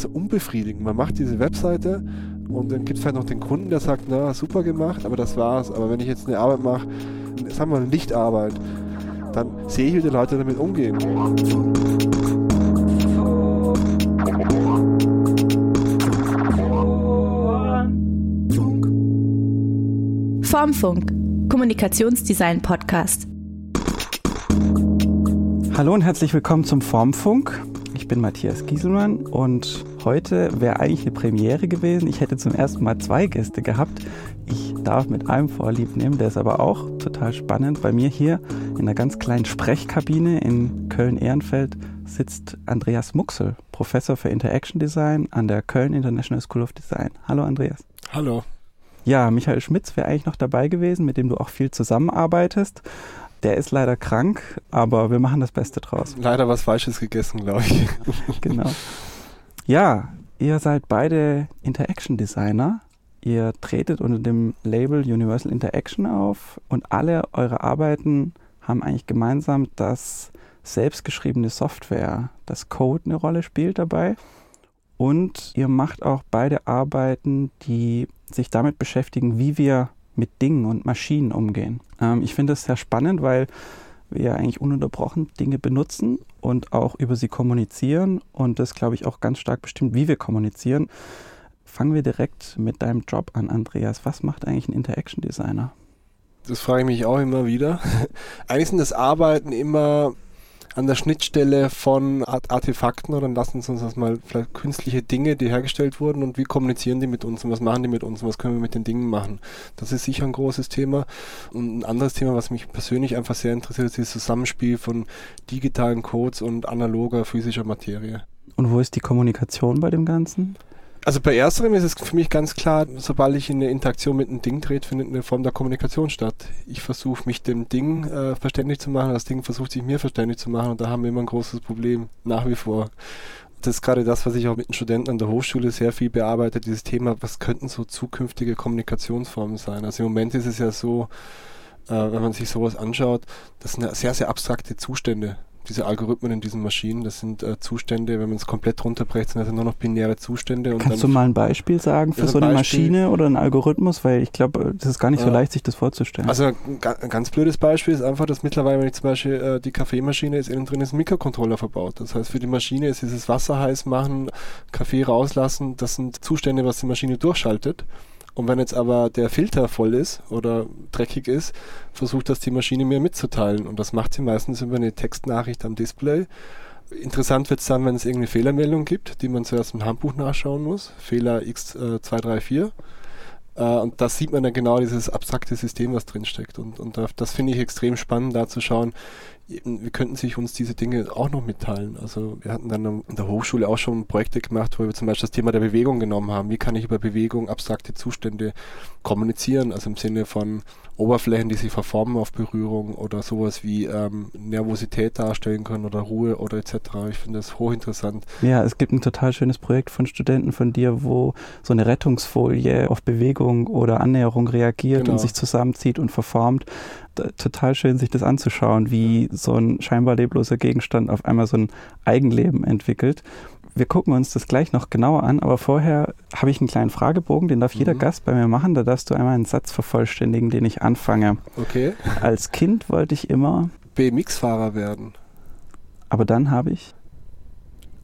so unbefriedigend. Man macht diese Webseite und dann gibt es vielleicht noch den Kunden, der sagt, na, super gemacht, aber das war's. Aber wenn ich jetzt eine Arbeit mache, sagen wir mal eine Lichtarbeit, dann sehe ich, wie die Leute damit umgehen. Formfunk, Kommunikationsdesign Podcast. Hallo und herzlich willkommen zum Formfunk. Ich bin Matthias Gieselmann und heute wäre eigentlich eine Premiere gewesen. Ich hätte zum ersten Mal zwei Gäste gehabt. Ich darf mit einem Vorlieb nehmen, der ist aber auch total spannend. Bei mir hier in einer ganz kleinen Sprechkabine in Köln-Ehrenfeld sitzt Andreas Muxel, Professor für Interaction Design an der Köln International School of Design. Hallo Andreas. Hallo. Ja, Michael Schmitz wäre eigentlich noch dabei gewesen, mit dem du auch viel zusammenarbeitest. Der ist leider krank, aber wir machen das Beste draus. Leider was Falsches gegessen, glaube ich. genau. Ja, ihr seid beide Interaction Designer. Ihr tretet unter dem Label Universal Interaction auf und alle eure Arbeiten haben eigentlich gemeinsam, dass selbstgeschriebene Software, das Code eine Rolle spielt dabei. Und ihr macht auch beide Arbeiten, die sich damit beschäftigen, wie wir mit Dingen und Maschinen umgehen. Ähm, ich finde es sehr spannend, weil wir eigentlich ununterbrochen Dinge benutzen und auch über sie kommunizieren und das, glaube ich, auch ganz stark bestimmt, wie wir kommunizieren. Fangen wir direkt mit deinem Job an, Andreas. Was macht eigentlich ein Interaction Designer? Das frage ich mich auch immer wieder. Eigentlich sind das Arbeiten immer an der Schnittstelle von Artefakten oder lassen Sie uns das mal vielleicht künstliche Dinge, die hergestellt wurden und wie kommunizieren die mit uns und was machen die mit uns und was können wir mit den Dingen machen. Das ist sicher ein großes Thema. Und ein anderes Thema, was mich persönlich einfach sehr interessiert, ist das Zusammenspiel von digitalen Codes und analoger physischer Materie. Und wo ist die Kommunikation bei dem Ganzen? Also bei ersterem ist es für mich ganz klar, sobald ich in eine Interaktion mit einem Ding trete, findet eine Form der Kommunikation statt. Ich versuche mich dem Ding äh, verständlich zu machen, das Ding versucht sich mir verständlich zu machen und da haben wir immer ein großes Problem, nach wie vor. Das ist gerade das, was ich auch mit den Studenten an der Hochschule sehr viel bearbeite, dieses Thema, was könnten so zukünftige Kommunikationsformen sein. Also im Moment ist es ja so, äh, wenn man sich sowas anschaut, das sind ja sehr, sehr abstrakte Zustände diese Algorithmen in diesen Maschinen, das sind äh, Zustände, wenn man es komplett runterbrecht, sind das nur noch binäre Zustände. Kannst du mal ein Beispiel sagen für ja, so eine Beispiel, Maschine oder einen Algorithmus? Weil ich glaube, das ist gar nicht so leicht, sich das vorzustellen. Also ein, ein ganz blödes Beispiel ist einfach, dass mittlerweile, wenn ich zum Beispiel äh, die Kaffeemaschine ist, innen drin ist ein Mikrocontroller verbaut. Das heißt, für die Maschine ist dieses Wasser heiß machen, Kaffee rauslassen, das sind Zustände, was die Maschine durchschaltet. Und wenn jetzt aber der Filter voll ist oder dreckig ist, versucht das die Maschine mir mitzuteilen. Und das macht sie meistens über eine Textnachricht am Display. Interessant wird es dann, wenn es irgendeine Fehlermeldung gibt, die man zuerst im Handbuch nachschauen muss. Fehler X234. Äh, und das sieht man dann genau, dieses abstrakte System, was drinsteckt. Und, und das finde ich extrem spannend, da zu schauen, wir könnten sich uns diese Dinge auch noch mitteilen. Also wir hatten dann in der Hochschule auch schon Projekte gemacht, wo wir zum Beispiel das Thema der Bewegung genommen haben. Wie kann ich über Bewegung abstrakte Zustände kommunizieren? Also im Sinne von Oberflächen, die sich verformen auf Berührung oder sowas wie ähm, Nervosität darstellen können oder Ruhe oder etc. Ich finde das hochinteressant. Ja, es gibt ein total schönes Projekt von Studenten von dir, wo so eine Rettungsfolie auf Bewegung oder Annäherung reagiert genau. und sich zusammenzieht und verformt total schön, sich das anzuschauen, wie so ein scheinbar lebloser Gegenstand auf einmal so ein Eigenleben entwickelt. Wir gucken uns das gleich noch genauer an, aber vorher habe ich einen kleinen Fragebogen, den darf mhm. jeder Gast bei mir machen. Da darfst du einmal einen Satz vervollständigen, den ich anfange. Okay. Als Kind wollte ich immer BMX-Fahrer werden. Aber dann habe ich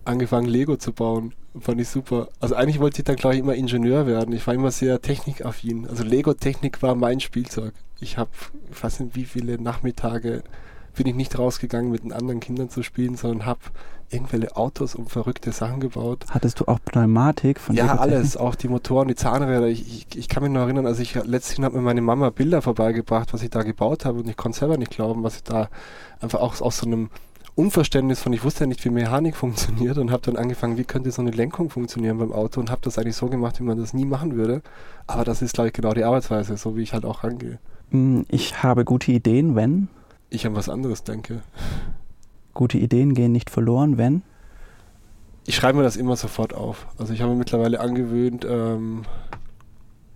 angefangen, Lego zu bauen. Fand ich super. Also eigentlich wollte ich dann, glaube ich, immer Ingenieur werden. Ich war immer sehr technikaffin. Also Lego-Technik war mein Spielzeug. Ich habe, ich weiß nicht, wie viele Nachmittage bin ich nicht rausgegangen, mit den anderen Kindern zu spielen, sondern habe irgendwelche Autos und verrückte Sachen gebaut. Hattest du auch Pneumatik von Ja, alles, auch die Motoren, die Zahnräder. Ich, ich, ich kann mich noch erinnern, als ich letztlich hat mir meine Mama Bilder vorbeigebracht, was ich da gebaut habe und ich konnte selber nicht glauben, was ich da einfach auch aus so einem Unverständnis von, ich wusste ja nicht, wie Mechanik funktioniert und habe dann angefangen, wie könnte so eine Lenkung funktionieren beim Auto und habe das eigentlich so gemacht, wie man das nie machen würde. Aber das ist, glaube ich, genau die Arbeitsweise, so wie ich halt auch rangehe. Hm, ich habe gute Ideen, wenn? Ich an was anderes denke. Gute Ideen gehen nicht verloren, wenn? Ich schreibe mir das immer sofort auf. Also ich habe mir mittlerweile angewöhnt, ähm,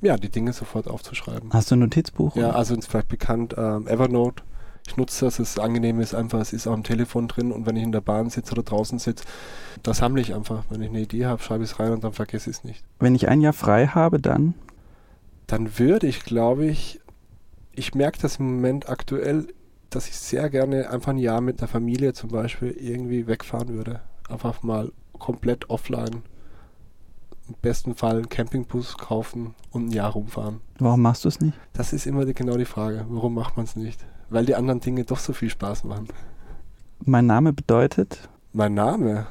ja, die Dinge sofort aufzuschreiben. Hast du ein Notizbuch? Ja, also ist vielleicht bekannt ähm, Evernote Ich nutze das, es angenehm ist einfach, es ist auch am Telefon drin und wenn ich in der Bahn sitze oder draußen sitze, da sammle ich einfach. Wenn ich eine Idee habe, schreibe ich es rein und dann vergesse ich es nicht. Wenn ich ein Jahr frei habe, dann? Dann würde ich, glaube ich, ich merke das im Moment aktuell, dass ich sehr gerne einfach ein Jahr mit der Familie zum Beispiel irgendwie wegfahren würde. Einfach mal komplett offline. Im besten Fall einen Campingbus kaufen und ein Jahr rumfahren. Warum machst du es nicht? Das ist immer die, genau die Frage. Warum macht man es nicht? Weil die anderen Dinge doch so viel Spaß machen. Mein Name bedeutet? Mein Name?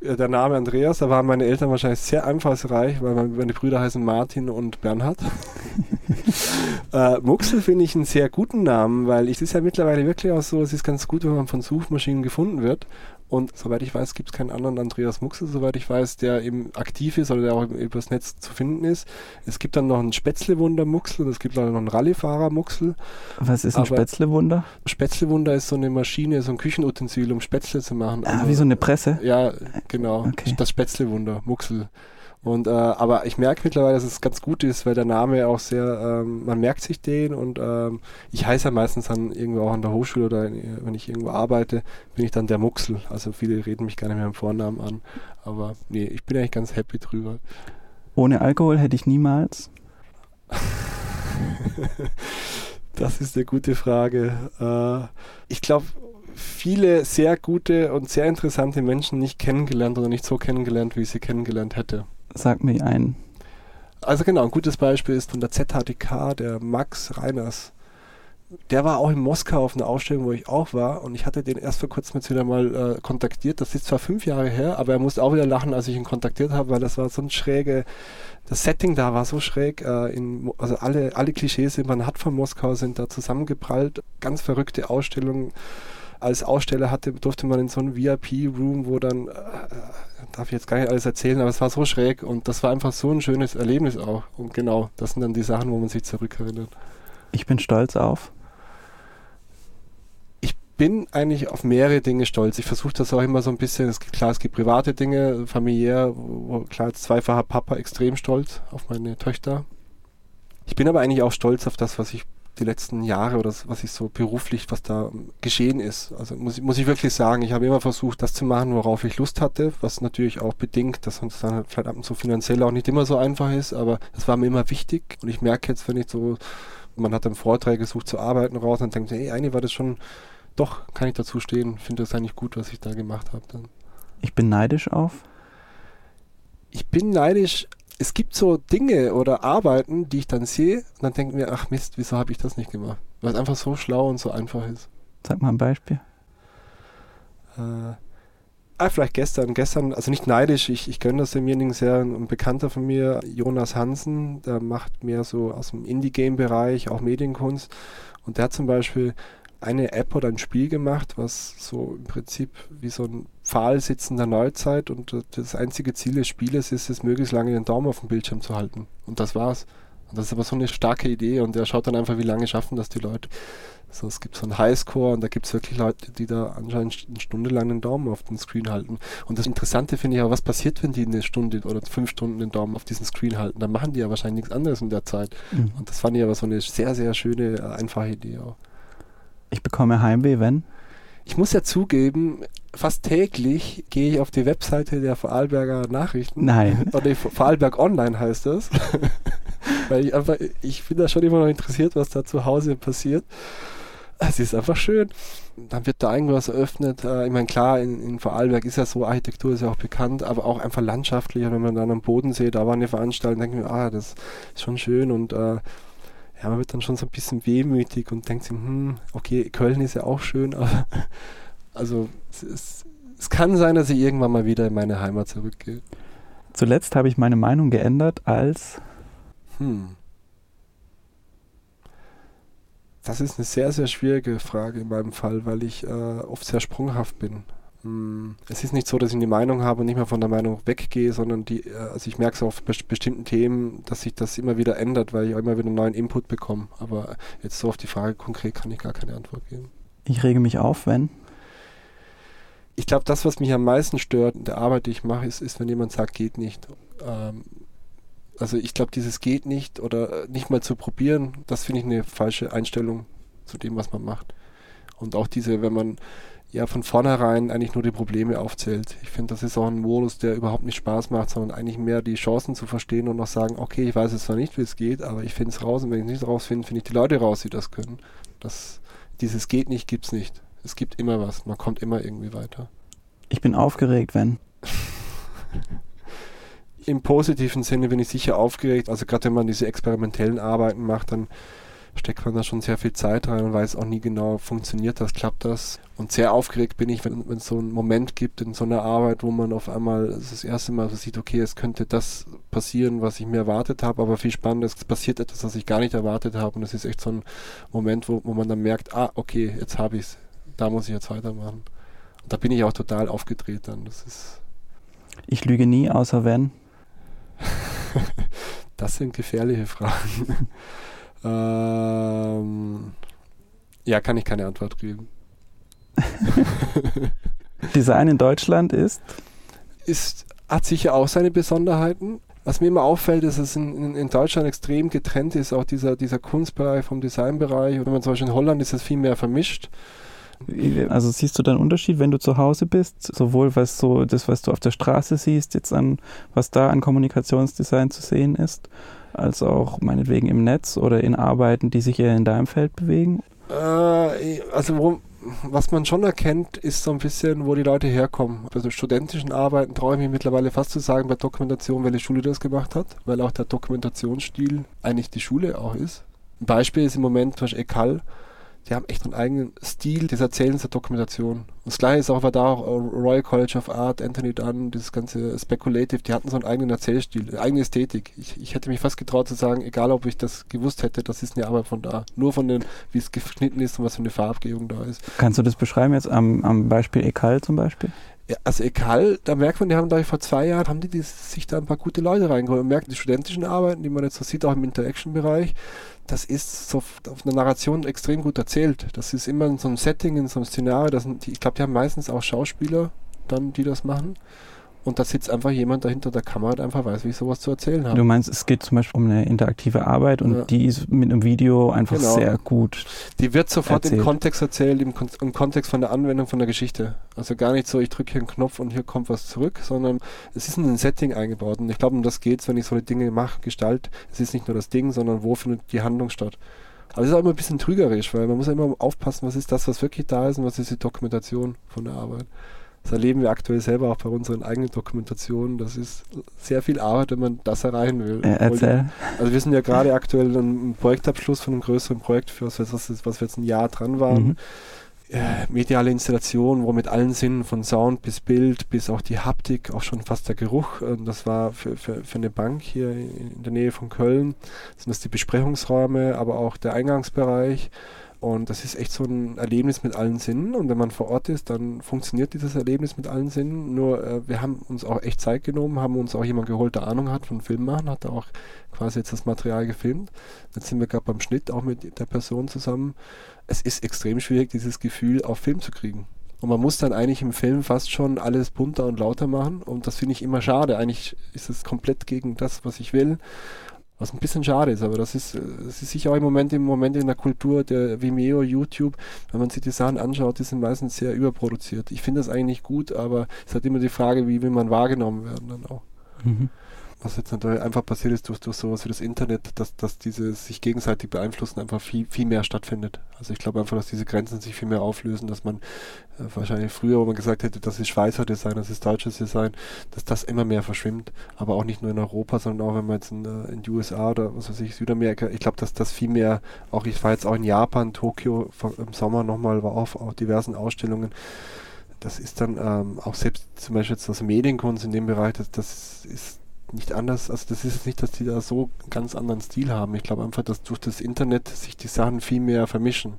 Ja, der Name Andreas, da waren meine Eltern wahrscheinlich sehr einfallsreich, weil meine Brüder heißen Martin und Bernhard. äh, Muxel finde ich einen sehr guten Namen, weil es ist ja mittlerweile wirklich auch so, es ist ganz gut, wenn man von Suchmaschinen gefunden wird. Und soweit ich weiß, gibt es keinen anderen Andreas Muxel, soweit ich weiß, der eben aktiv ist oder der auch übers Netz zu finden ist. Es gibt dann noch einen Spätzlewunder-Muxel und es gibt dann noch einen Rallyefahrer-Muxel. Was ist ein Spätzlewunder? Spätzlewunder ist so eine Maschine, so ein Küchenutensil, um Spätzle zu machen. Ah, also, wie so eine Presse? Ja, genau. Okay. Das Spätzlewunder, Muxel. Und äh, aber ich merke mittlerweile, dass es ganz gut ist, weil der Name auch sehr, ähm, man merkt sich den und ähm, ich heiße ja meistens dann irgendwo auch an der Hochschule oder in, wenn ich irgendwo arbeite, bin ich dann der Muxel. Also viele reden mich gar nicht mehr im Vornamen an. Aber nee, ich bin eigentlich ganz happy drüber. Ohne Alkohol hätte ich niemals. das ist eine gute Frage. Äh, ich glaube, viele sehr gute und sehr interessante Menschen nicht kennengelernt oder nicht so kennengelernt, wie ich sie kennengelernt hätte. Sag mir ein. Also genau, ein gutes Beispiel ist von der ZHTK, der Max Reiners. Der war auch in Moskau auf einer Ausstellung, wo ich auch war und ich hatte den erst vor kurzem jetzt wieder mal äh, kontaktiert. Das ist zwar fünf Jahre her, aber er musste auch wieder lachen, als ich ihn kontaktiert habe, weil das war so ein schräge, das Setting da war so schräg. Äh, in, also alle, alle Klischees, die man hat von Moskau, sind da zusammengeprallt. Ganz verrückte Ausstellung. Als Aussteller hatte, durfte man in so einem VIP-Room, wo dann äh, darf ich jetzt gar nicht alles erzählen, aber es war so schräg und das war einfach so ein schönes Erlebnis auch. Und genau, das sind dann die Sachen, wo man sich zurückerinnert. Ich bin stolz auf. Ich bin eigentlich auf mehrere Dinge stolz. Ich versuche das auch immer so ein bisschen, es, klar, es gibt private Dinge, familiär, wo, klar, als zweifacher Papa extrem stolz auf meine Töchter. Ich bin aber eigentlich auch stolz auf das, was ich die letzten Jahre oder was ich so beruflich, was da geschehen ist. Also muss, muss ich wirklich sagen, ich habe immer versucht, das zu machen, worauf ich Lust hatte, was natürlich auch bedingt, dass uns dann halt vielleicht ab und zu finanziell auch nicht immer so einfach ist, aber das war mir immer wichtig und ich merke jetzt, wenn ich so, man hat dann Vorträge gesucht zu arbeiten raus und denkt, hey, eigentlich war das schon, doch, kann ich dazu stehen, finde das eigentlich gut, was ich da gemacht habe dann. Ich bin neidisch auf? Ich bin neidisch es gibt so Dinge oder Arbeiten, die ich dann sehe und dann denke mir, ach Mist, wieso habe ich das nicht gemacht? Weil es einfach so schlau und so einfach ist. Sag mal ein Beispiel. Äh, ah, vielleicht gestern. Gestern, also nicht neidisch, ich, ich gönne das demjenigen sehr. Ein Bekannter von mir, Jonas Hansen, der macht mehr so aus dem Indie-Game-Bereich, auch Medienkunst. Und der hat zum Beispiel eine App oder ein Spiel gemacht, was so im Prinzip wie so ein Pfahl sitzen der Neuzeit und das einzige Ziel des Spieles ist es, möglichst lange den Daumen auf dem Bildschirm zu halten. Und das war's. Und das ist aber so eine starke Idee und er schaut dann einfach, wie lange schaffen das die Leute. So, es gibt so einen Highscore und da gibt es wirklich Leute, die da anscheinend eine Stunde lang den Daumen auf den Screen halten. Und das Interessante finde ich aber, was passiert, wenn die eine Stunde oder fünf Stunden den Daumen auf diesen Screen halten? Dann machen die ja wahrscheinlich nichts anderes in der Zeit. Mhm. Und das fand ich aber so eine sehr, sehr schöne, äh, einfache Idee auch. Ich bekomme Heimweh, wenn? Ich muss ja zugeben, fast täglich gehe ich auf die Webseite der Vorarlberger Nachrichten. Nein. Oder Vorarlberg Online heißt das. Weil ich einfach, ich bin da schon immer noch interessiert, was da zu Hause passiert. Es ist einfach schön. Dann wird da irgendwas eröffnet. Äh, ich meine, klar, in, in Vorarlberg ist ja so, Architektur ist ja auch bekannt, aber auch einfach landschaftlich. Wenn man dann am Bodensee, da war eine Veranstaltung, denke ich mir, ah, das ist schon schön und äh, ja, man wird dann schon so ein bisschen wehmütig und denkt sich, hm, okay, Köln ist ja auch schön, aber also es, es, es kann sein, dass ich irgendwann mal wieder in meine Heimat zurückgehe. Zuletzt habe ich meine Meinung geändert als hm. Das ist eine sehr, sehr schwierige Frage in meinem Fall, weil ich äh, oft sehr sprunghaft bin. Hm, es ist nicht so, dass ich eine Meinung habe und nicht mehr von der Meinung weggehe, sondern die, äh, also ich merke es auf bestimmten Themen, dass sich das immer wieder ändert, weil ich immer wieder einen neuen Input bekomme. Aber jetzt so auf die Frage konkret kann ich gar keine Antwort geben. Ich rege mich auf, wenn? Ich glaube, das, was mich am meisten stört in der Arbeit, die ich mache, ist, ist wenn jemand sagt, geht nicht. Ähm, also ich glaube, dieses geht nicht oder nicht mal zu probieren, das finde ich eine falsche Einstellung zu dem, was man macht. Und auch diese, wenn man ja von vornherein eigentlich nur die Probleme aufzählt. Ich finde, das ist auch ein Modus, der überhaupt nicht Spaß macht, sondern eigentlich mehr die Chancen zu verstehen und noch sagen, okay, ich weiß jetzt zwar nicht, wie es geht, aber ich finde es raus und wenn ich es nicht rausfinde, finde ich die Leute raus, die das können. Das, dieses geht nicht, gibt's nicht. Es gibt immer was, man kommt immer irgendwie weiter. Ich bin aufgeregt, wenn. Im positiven Sinne bin ich sicher aufgeregt. Also gerade wenn man diese experimentellen Arbeiten macht, dann steckt man da schon sehr viel Zeit rein und weiß auch nie genau, funktioniert das, klappt das. Und sehr aufgeregt bin ich, wenn es so einen Moment gibt in so einer Arbeit, wo man auf einmal das erste Mal so sieht, okay, es könnte das passieren, was ich mir erwartet habe, aber viel spannender, es passiert etwas, was ich gar nicht erwartet habe. Und es ist echt so ein Moment, wo, wo man dann merkt, ah, okay, jetzt habe ich es, da muss ich jetzt weitermachen. Und da bin ich auch total aufgedreht dann. Das ist. Ich lüge nie, außer wenn. das sind gefährliche Fragen. Ähm, ja, kann ich keine Antwort geben. Design in Deutschland ist? Ist, hat sicher auch seine Besonderheiten. Was mir immer auffällt, ist, dass es in, in, Deutschland extrem getrennt ist, auch dieser, dieser Kunstbereich vom Designbereich. Oder wenn man zum Beispiel in Holland ist es viel mehr vermischt. Also siehst du da einen Unterschied, wenn du zu Hause bist, sowohl was so das, was du auf der Straße siehst, jetzt an was da an Kommunikationsdesign zu sehen ist, als auch meinetwegen im Netz oder in Arbeiten, die sich eher in deinem Feld bewegen? Äh, also wo, was man schon erkennt, ist so ein bisschen, wo die Leute herkommen. Bei so studentischen Arbeiten traue ich mich mittlerweile fast zu sagen, bei Dokumentation, welche Schule das gemacht hat, weil auch der Dokumentationsstil eigentlich die Schule auch ist. Ein Beispiel ist im Moment zum Beispiel Ekal, die haben echt einen eigenen Stil des Erzählens der Dokumentation. Und das gleiche ist auch, war da auch Royal College of Art, Anthony Dunn, dieses ganze Speculative, die hatten so einen eigenen Erzählstil, eine eigene Ästhetik. Ich, ich hätte mich fast getraut zu sagen, egal ob ich das gewusst hätte, das ist eine Arbeit von da. Nur von den, wie es geschnitten ist und was für eine Farbgebung da ist. Kannst du das beschreiben jetzt am, am Beispiel Ekal zum Beispiel? Also Ekal, da merkt man, die haben, glaube ich, vor zwei Jahren, haben die, die sich da ein paar gute Leute reingeholt. Man merkt, die studentischen Arbeiten, die man jetzt so sieht, auch im Interaction-Bereich, das ist so auf einer Narration extrem gut erzählt. Das ist immer in so einem Setting, in so einem Szenario. Das sind die, ich glaube, die haben meistens auch Schauspieler dann, die das machen. Und da sitzt einfach jemand dahinter der Kamera, der einfach weiß, wie ich sowas zu erzählen habe. Du meinst, es geht zum Beispiel um eine interaktive Arbeit und ja. die ist mit einem Video einfach genau. sehr gut. Die wird sofort erzählt. im Kontext erzählt, im, Kon im, Kontext von der Anwendung von der Geschichte. Also gar nicht so, ich drücke hier einen Knopf und hier kommt was zurück, sondern es ist in ein Setting eingebaut. Und ich glaube, um das geht es, wenn ich solche Dinge mache, gestalte. Es ist nicht nur das Ding, sondern wo findet die Handlung statt. Aber es ist auch immer ein bisschen trügerisch, weil man muss ja immer aufpassen, was ist das, was wirklich da ist und was ist die Dokumentation von der Arbeit. Das erleben wir aktuell selber auch bei unseren eigenen Dokumentationen. Das ist sehr viel Arbeit, wenn man das erreichen will. Ja, erzähl. Also wir sind ja gerade aktuell im Projektabschluss von einem größeren Projekt, für was, was, was wir jetzt ein Jahr dran waren. Mhm. Äh, mediale Installation, wo mit allen Sinnen von Sound bis Bild bis auch die Haptik, auch schon fast der Geruch. Äh, das war für, für, für eine Bank hier in der Nähe von Köln. Das sind das die Besprechungsräume, aber auch der Eingangsbereich. Und das ist echt so ein Erlebnis mit allen Sinnen. Und wenn man vor Ort ist, dann funktioniert dieses Erlebnis mit allen Sinnen. Nur äh, wir haben uns auch echt Zeit genommen, haben uns auch jemand geholt, der Ahnung hat von Film machen, hat da auch quasi jetzt das Material gefilmt. Jetzt sind wir gerade beim Schnitt auch mit der Person zusammen. Es ist extrem schwierig, dieses Gefühl auf Film zu kriegen. Und man muss dann eigentlich im Film fast schon alles bunter und lauter machen. Und das finde ich immer schade. Eigentlich ist es komplett gegen das, was ich will. Was ein bisschen schade ist, aber das ist, äh, das ist sicher auch im Moment, im Moment in der Kultur der Vimeo, YouTube, wenn man sich die Sachen anschaut, die sind meistens sehr überproduziert. Ich finde das eigentlich gut, aber es hat immer die Frage, wie will man wahrgenommen werden dann auch. Mhm was jetzt natürlich einfach passiert ist durch, durch sowas wie das Internet, dass, dass diese sich gegenseitig beeinflussen einfach viel, viel mehr stattfindet. Also ich glaube einfach, dass diese Grenzen sich viel mehr auflösen, dass man äh, wahrscheinlich früher, wo man gesagt hätte, das ist Schweizer Design, das ist deutsches Design, dass das immer mehr verschwimmt. Aber auch nicht nur in Europa, sondern auch wenn man jetzt in, äh, in USA oder was weiß ich, Südamerika, ich glaube, dass das viel mehr, auch ich war jetzt auch in Japan, Tokio im Sommer nochmal, war auf, auf diversen Ausstellungen, das ist dann ähm, auch selbst zum Beispiel jetzt das Medienkunst in dem Bereich, das, das ist nicht anders, also das ist nicht, dass die da so einen ganz anderen Stil haben. Ich glaube einfach, dass durch das Internet sich die Sachen viel mehr vermischen.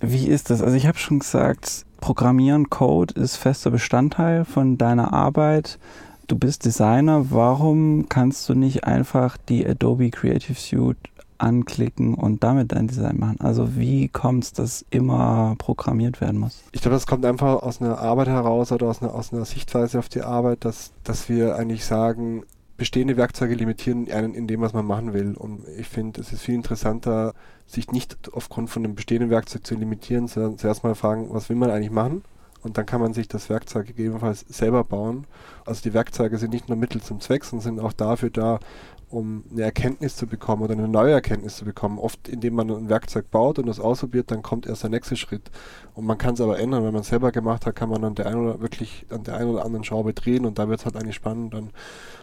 Wie ist das? Also ich habe schon gesagt, Programmieren, Code ist fester Bestandteil von deiner Arbeit. Du bist Designer, warum kannst du nicht einfach die Adobe Creative Suite anklicken und damit dein Design machen? Also wie kommt es, dass immer programmiert werden muss? Ich glaube, das kommt einfach aus einer Arbeit heraus oder aus einer, aus einer Sichtweise auf die Arbeit, dass, dass wir eigentlich sagen, bestehende Werkzeuge limitieren einen in dem, was man machen will. Und ich finde, es ist viel interessanter, sich nicht aufgrund von dem bestehenden Werkzeug zu limitieren, sondern zuerst mal fragen, was will man eigentlich machen? Und dann kann man sich das Werkzeug gegebenenfalls selber bauen. Also die Werkzeuge sind nicht nur Mittel zum Zweck, sondern sind auch dafür da, um eine Erkenntnis zu bekommen oder eine neue Erkenntnis zu bekommen. Oft, indem man ein Werkzeug baut und das ausprobiert, dann kommt erst der nächste Schritt. Und man kann es aber ändern. Wenn man es selber gemacht hat, kann man an der einen oder wirklich an der einen oder anderen Schraube drehen und da wird es halt eigentlich spannend. Dann.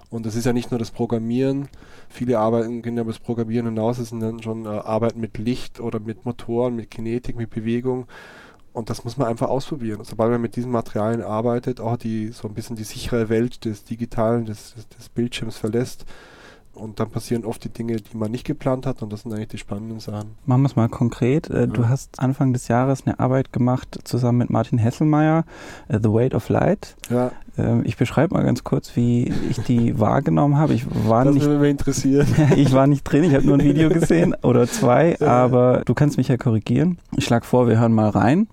Und es ist ja nicht nur das Programmieren. Viele Arbeiten gehen ja über das Programmieren hinaus. Es sind dann schon äh, Arbeiten mit Licht oder mit Motoren, mit Kinetik, mit Bewegung. Und das muss man einfach ausprobieren. Sobald man mit diesen Materialien arbeitet, auch die so ein bisschen die sichere Welt des Digitalen, des, des, des Bildschirms verlässt, und dann passieren oft die Dinge, die man nicht geplant hat und das sind eigentlich die spannenden Sachen. Machen wir es mal konkret. Äh, ja. Du hast Anfang des Jahres eine Arbeit gemacht zusammen mit Martin Hesselmeier, uh, The Weight of Light. Ja. Ähm, ich beschreibe mal ganz kurz, wie ich die wahrgenommen habe. Ich war das nicht, würde mich interessieren. ich war nicht drin, ich habe nur ein Video gesehen oder zwei, aber du kannst mich ja korrigieren. Ich schlage vor, wir hören mal rein.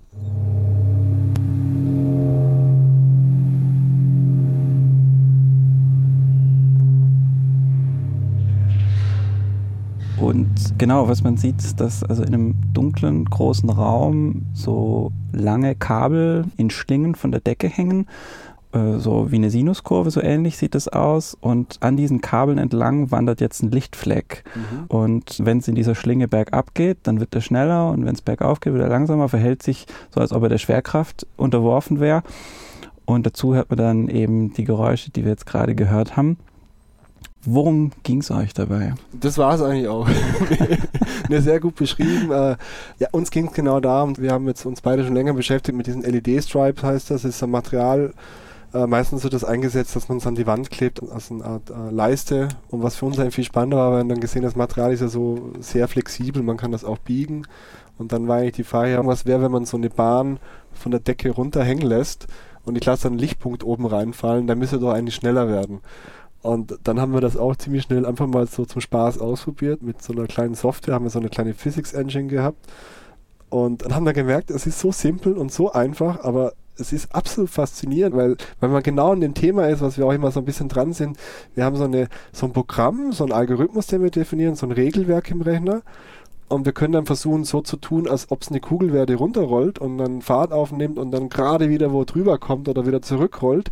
Und genau, was man sieht, ist, dass also in einem dunklen, großen Raum so lange Kabel in Schlingen von der Decke hängen. Äh, so wie eine Sinuskurve, so ähnlich sieht es aus. Und an diesen Kabeln entlang wandert jetzt ein Lichtfleck. Mhm. Und wenn es in dieser Schlinge bergab geht, dann wird er schneller. Und wenn es bergauf geht, wird er langsamer, verhält sich so, als ob er der Schwerkraft unterworfen wäre. Und dazu hört man dann eben die Geräusche, die wir jetzt gerade gehört haben. Worum ging es euch dabei? Das war es eigentlich auch. ne, sehr gut beschrieben. Äh, ja, uns ging es genau darum, wir haben jetzt uns beide schon länger beschäftigt mit diesen LED-Stripes, heißt das. das ist ein Material, äh, meistens wird das eingesetzt, dass man es an die Wand klebt, als eine Art äh, Leiste. Und was für uns eigentlich viel spannender war, wir haben dann gesehen, das Material ist ja so sehr flexibel, man kann das auch biegen. Und dann war eigentlich die Frage, was wäre, wenn man so eine Bahn von der Decke runterhängen lässt und ich lasse dann einen Lichtpunkt oben reinfallen, dann müsste doch eigentlich schneller werden. Und dann haben wir das auch ziemlich schnell einfach mal so zum Spaß ausprobiert. Mit so einer kleinen Software haben wir so eine kleine Physics Engine gehabt. Und dann haben wir gemerkt, es ist so simpel und so einfach, aber es ist absolut faszinierend, weil, weil man genau in dem Thema ist, was wir auch immer so ein bisschen dran sind. Wir haben so, eine, so ein Programm, so ein Algorithmus, den wir definieren, so ein Regelwerk im Rechner. Und wir können dann versuchen, so zu tun, als ob es eine Kugel wäre, die runterrollt und dann Fahrt aufnimmt und dann gerade wieder wo drüber kommt oder wieder zurückrollt.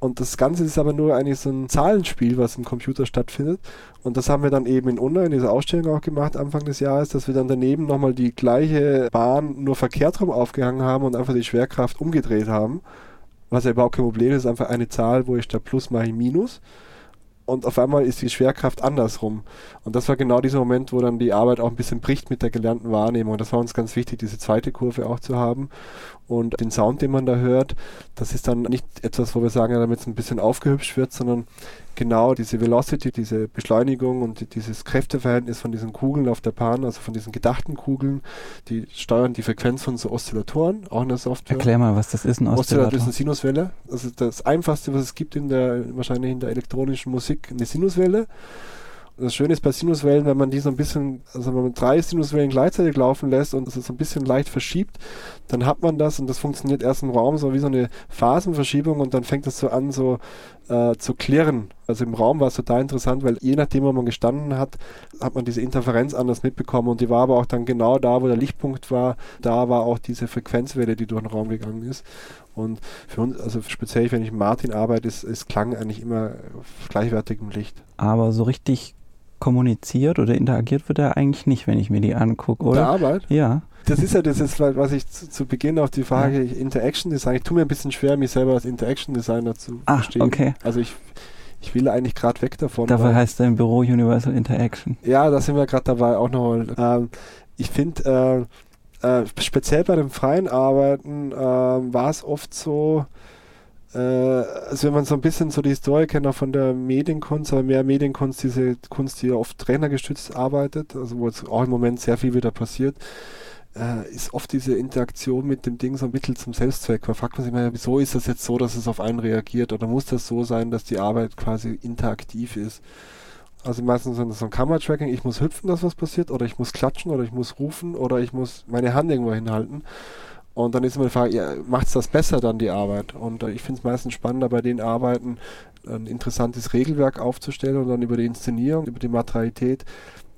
Und das Ganze ist aber nur eigentlich so ein Zahlenspiel, was im Computer stattfindet. Und das haben wir dann eben in Unna in dieser Ausstellung auch gemacht, Anfang des Jahres, dass wir dann daneben nochmal die gleiche Bahn nur verkehrt rum aufgehangen haben und einfach die Schwerkraft umgedreht haben. Was ja überhaupt kein Problem ist, einfach eine Zahl, wo ich statt Plus mache ich Minus und auf einmal ist die Schwerkraft andersrum. Und das war genau dieser Moment, wo dann die Arbeit auch ein bisschen bricht mit der gelernten Wahrnehmung. Das war uns ganz wichtig, diese zweite Kurve auch zu haben. Und den Sound, den man da hört, das ist dann nicht etwas, wo wir sagen, ja, damit es ein bisschen aufgehübscht wird, sondern genau diese Velocity, diese Beschleunigung und dieses Kräfteverhältnis von diesen Kugeln auf der Bahn, also von diesen gedachten Kugeln, die steuern die Frequenz von so Oszillatoren, auch in der Software. Erklär mal, was das ist, ein Oszillator. Oszillator ist eine Sinuswelle. Das ist das einfachste, was es gibt in der, wahrscheinlich in der elektronischen Musik, eine Sinuswelle das Schöne ist bei Sinuswellen, wenn man die so ein bisschen, also wenn man drei Sinuswellen gleichzeitig laufen lässt und es so ein bisschen leicht verschiebt, dann hat man das und das funktioniert erst im Raum so wie so eine Phasenverschiebung und dann fängt es so an, so äh, zu klirren. Also im Raum war es total interessant, weil je nachdem, wo man gestanden hat, hat man diese Interferenz anders mitbekommen und die war aber auch dann genau da, wo der Lichtpunkt war, da war auch diese Frequenzwelle, die durch den Raum gegangen ist. Und für uns, also speziell, wenn ich mit Martin arbeite, ist, ist Klang eigentlich immer gleichwertig im Licht. Aber so richtig kommuniziert oder interagiert wird er eigentlich nicht, wenn ich mir die angucke, oder? Der Arbeit? Ja. Das ist ja das, ist, was ich zu, zu, Beginn auf die Frage ja. Interaction Design, ich tue mir ein bisschen schwer, mich selber als Interaction Designer zu Ach, verstehen. okay. Also ich, ich will eigentlich gerade weg davon. Dafür heißt dein Büro Universal Interaction. Ja, da sind wir gerade dabei auch noch. Ähm, ich finde, äh, äh, speziell bei dem freien Arbeiten äh, war es oft so, äh, also wenn man so ein bisschen so die Historie kennt, auch von der Medienkunst, aber mehr Medienkunst, diese Kunst, die ja oft trainergestützt arbeitet, also wo jetzt auch im Moment sehr viel wieder passiert, äh, ist oft diese Interaktion mit dem Ding so ein Mittel zum Selbstzweck. Da fragt man sich mal, wieso ist das jetzt so, dass es auf einen reagiert oder muss das so sein, dass die Arbeit quasi interaktiv ist? Also meistens ist so ein Kameratracking, ich muss hüpfen, dass was passiert, oder ich muss klatschen, oder ich muss rufen, oder ich muss meine Hand irgendwo hinhalten. Und dann ist immer die Frage, ja, macht das besser dann die Arbeit? Und äh, ich finde es meistens spannender bei den Arbeiten, ein interessantes Regelwerk aufzustellen und dann über die Inszenierung, über die Materialität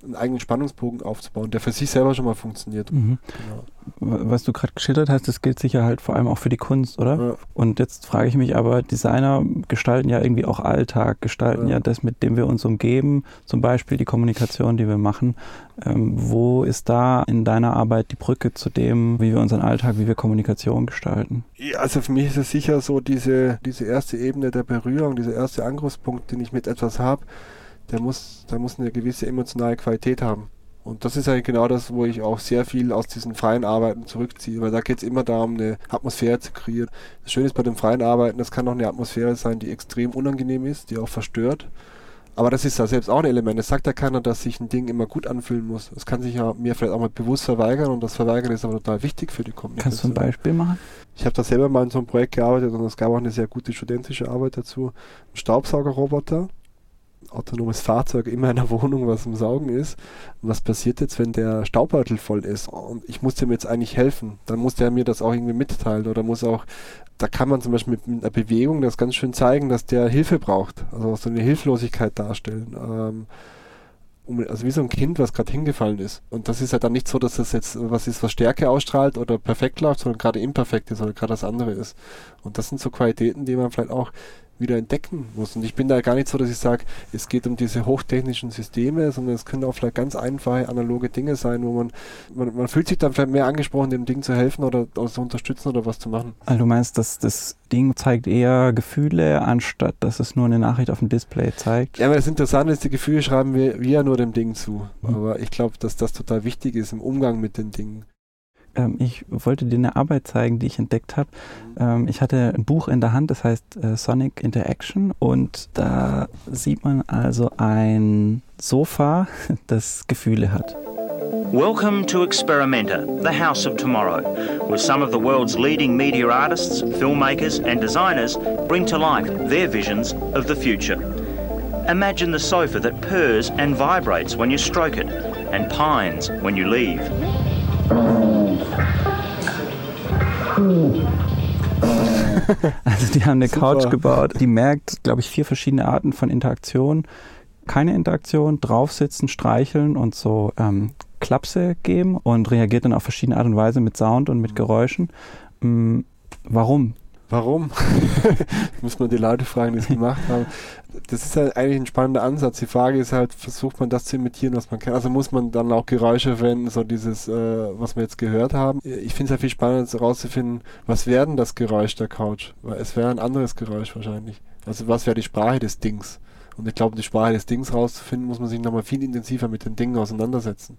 einen eigenen Spannungsbogen aufzubauen, der für sich selber schon mal funktioniert. Mhm. Genau. Was du gerade geschildert hast, das gilt sicher halt vor allem auch für die Kunst, oder? Ja. Und jetzt frage ich mich aber, Designer gestalten ja irgendwie auch Alltag, gestalten ja. ja das, mit dem wir uns umgeben, zum Beispiel die Kommunikation, die wir machen. Ähm, wo ist da in deiner Arbeit die Brücke zu dem, wie wir unseren Alltag, wie wir Kommunikation gestalten? Ja, also für mich ist es sicher so diese, diese erste Ebene der Berührung, dieser erste Angriffspunkt, den ich mit etwas habe, der muss, der muss eine gewisse emotionale Qualität haben. Und das ist eigentlich genau das, wo ich auch sehr viel aus diesen freien Arbeiten zurückziehe, weil da geht es immer darum, eine Atmosphäre zu kreieren. Das Schöne ist bei den freien Arbeiten, das kann auch eine Atmosphäre sein, die extrem unangenehm ist, die auch verstört. Aber das ist ja selbst auch ein Element. Es sagt ja keiner, dass sich ein Ding immer gut anfühlen muss. Es kann sich ja mir vielleicht auch mal bewusst verweigern und das Verweigern ist aber total wichtig für die Kommunikation. Kannst du ein Beispiel machen? Ich habe da selber mal in so einem Projekt gearbeitet und es gab auch eine sehr gute studentische Arbeit dazu. Ein Staubsaugerroboter, autonomes Fahrzeug in meiner Wohnung, was im Saugen ist. Und was passiert jetzt, wenn der Staubbeutel voll ist? Und ich muss dem jetzt eigentlich helfen. Dann muss der mir das auch irgendwie mitteilen oder muss auch, da kann man zum Beispiel mit, mit einer Bewegung das ganz schön zeigen, dass der Hilfe braucht. Also so eine Hilflosigkeit darstellen. Ähm, also wie so ein Kind, was gerade hingefallen ist. Und das ist ja dann nicht so, dass das jetzt was ist, was Stärke ausstrahlt oder perfekt läuft, sondern gerade imperfekt ist oder gerade das andere ist. Und das sind so Qualitäten, die man vielleicht auch wieder entdecken muss. Und ich bin da gar nicht so, dass ich sage, es geht um diese hochtechnischen Systeme, sondern es können auch vielleicht ganz einfache analoge Dinge sein, wo man, man, man fühlt sich dann vielleicht mehr angesprochen, dem Ding zu helfen oder, oder zu unterstützen oder was zu machen. Also du meinst, dass das Ding zeigt eher Gefühle, anstatt dass es nur eine Nachricht auf dem Display zeigt? Ja, aber das Interessante ist, die Gefühle schreiben wir, wir ja nur dem Ding zu. Mhm. Aber ich glaube, dass das total wichtig ist im Umgang mit den Dingen ich wollte dir eine Arbeit zeigen, die ich entdeckt habe. Ähm, ich hatte ein Buch in der Hand, das heißt äh, Sonic Interaction und da sieht man also ein Sofa, das Gefühle hat. Welcome to Experimenter, the house of tomorrow, where some of the world's leading media artists, filmmakers, and designers bring to life their visions of the future. Imagine the sofa that purrs and vibrates when you stroke it, and pines when you leave. Also die haben eine Super. Couch gebaut, die merkt, glaube ich, vier verschiedene Arten von Interaktion. Keine Interaktion, draufsitzen, streicheln und so ähm, Klapse geben und reagiert dann auf verschiedene Art und Weise mit Sound und mit Geräuschen. Ähm, warum? Warum? Muss man die Leute fragen, die es gemacht haben. Das ist halt eigentlich ein spannender Ansatz. Die Frage ist halt, versucht man das zu imitieren, was man kann? Also muss man dann auch Geräusche verwenden, so dieses, äh, was wir jetzt gehört haben. Ich finde es ja viel spannender herauszufinden, was wäre denn das Geräusch der Couch? Weil es wäre ein anderes Geräusch wahrscheinlich. Also was wäre die Sprache des Dings? Und ich glaube, die Sprache des Dings rauszufinden, muss man sich nochmal viel intensiver mit den Dingen auseinandersetzen.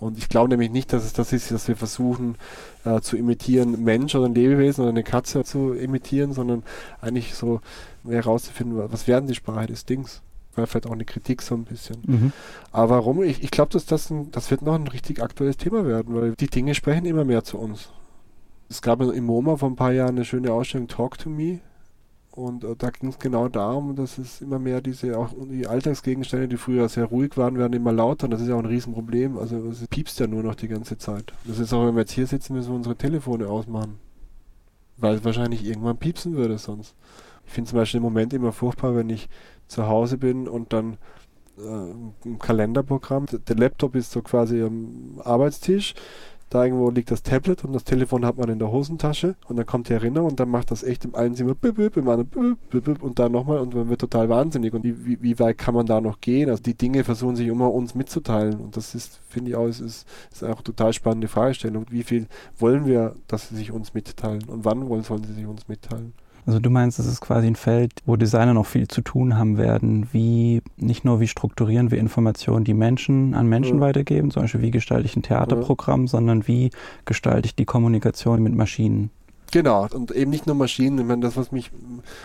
Und ich glaube nämlich nicht, dass es das ist, dass wir versuchen äh, zu imitieren, Mensch oder ein Lebewesen oder eine Katze zu imitieren, sondern eigentlich so herauszufinden, was werden die Sprache des Dings. Vielleicht auch eine Kritik so ein bisschen. Mhm. Aber warum? Ich, ich glaube, dass das, ein, das wird noch ein richtig aktuelles Thema werden, weil die Dinge sprechen immer mehr zu uns. Es gab im MoMA vor ein paar Jahren eine schöne Ausstellung Talk to Me, und äh, da ging es genau darum, dass es immer mehr diese, auch die Alltagsgegenstände, die früher sehr ruhig waren, werden immer lauter. Und das ist ja auch ein Riesenproblem. Also es piepst ja nur noch die ganze Zeit. Das ist auch, wenn wir jetzt hier sitzen, müssen wir unsere Telefone ausmachen. Weil es wahrscheinlich irgendwann piepsen würde sonst. Ich finde zum Beispiel im Moment immer furchtbar, wenn ich zu Hause bin und dann äh, ein Kalenderprogramm, der Laptop ist so quasi am Arbeitstisch, da irgendwo liegt das Tablet und das Telefon hat man in der Hosentasche und dann kommt die Erinnerung und dann macht das echt im einen Zimmer bip, bip, im anderen bip, bip, und dann nochmal und man wird total wahnsinnig. Und wie, wie, wie, weit kann man da noch gehen? Also die Dinge versuchen sich immer uns mitzuteilen und das ist, finde ich auch, ist, ist, ist auch total spannende Fragestellung. Wie viel wollen wir, dass sie sich uns mitteilen und wann wollen, sollen sie sich uns mitteilen? Also du meinst, das ist quasi ein Feld, wo Designer noch viel zu tun haben werden, wie nicht nur wie strukturieren wir Informationen, die Menschen an Menschen ja. weitergeben, zum Beispiel wie gestalte ich ein Theaterprogramm, ja. sondern wie gestalte ich die Kommunikation mit Maschinen. Genau, und eben nicht nur Maschinen. Ich meine, das, was mich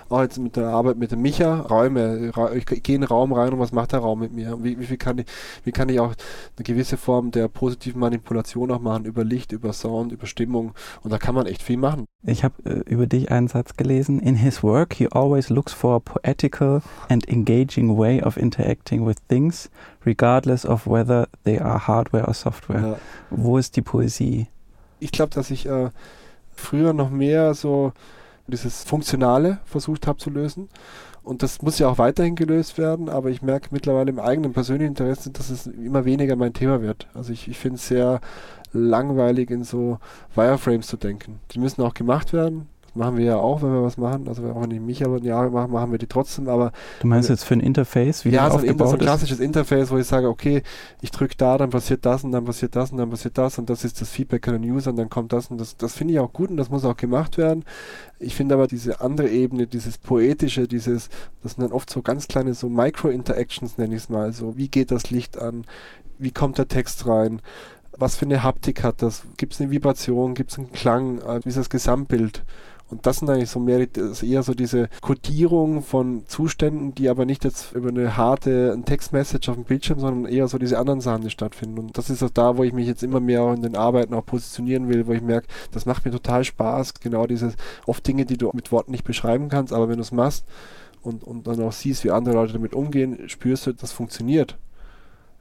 auch jetzt mit der Arbeit mit dem Micha, Räume, ich gehe in den Raum rein und was macht der Raum mit mir? Wie, wie, viel kann ich, wie kann ich auch eine gewisse Form der positiven Manipulation auch machen über Licht, über Sound, über Stimmung und da kann man echt viel machen. Ich habe äh, über dich einen Satz gelesen. In his work he always looks for a poetical and engaging way of interacting with things, regardless of whether they are hardware or software. Ja. Wo ist die Poesie? Ich glaube, dass ich äh, früher noch mehr so dieses Funktionale versucht habe zu lösen. Und das muss ja auch weiterhin gelöst werden, aber ich merke mittlerweile im eigenen persönlichen Interesse, dass es immer weniger mein Thema wird. Also ich, ich finde es sehr langweilig, in so Wireframes zu denken. Die müssen auch gemacht werden, machen wir ja auch, wenn wir was machen. Also auch wenn ich mich aber Jahre mache, machen wir die trotzdem. Aber du meinst jetzt für ein Interface, wie ja, das so aufgebaut ein, so ein klassisches Interface, wo ich sage, okay, ich drücke da, dann passiert das und dann passiert das und dann passiert das und das ist das Feedback an den User und dann kommt das und das. Das finde ich auch gut und das muss auch gemacht werden. Ich finde aber diese andere Ebene, dieses poetische, dieses, das sind dann oft so ganz kleine so Micro-Interactions, nenne ich es mal. So, wie geht das Licht an? Wie kommt der Text rein? Was für eine Haptik hat das? Gibt es eine Vibration? Gibt es einen Klang? Äh, wie ist das Gesamtbild? Und das sind eigentlich so mehr, eher so diese Codierung von Zuständen, die aber nicht jetzt über eine harte Textmessage auf dem Bildschirm, sondern eher so diese anderen Sachen, die stattfinden. Und das ist auch da, wo ich mich jetzt immer mehr auch in den Arbeiten auch positionieren will, wo ich merke, das macht mir total Spaß. Genau diese oft Dinge, die du mit Worten nicht beschreiben kannst, aber wenn du es machst und, und dann auch siehst, wie andere Leute damit umgehen, spürst du, das funktioniert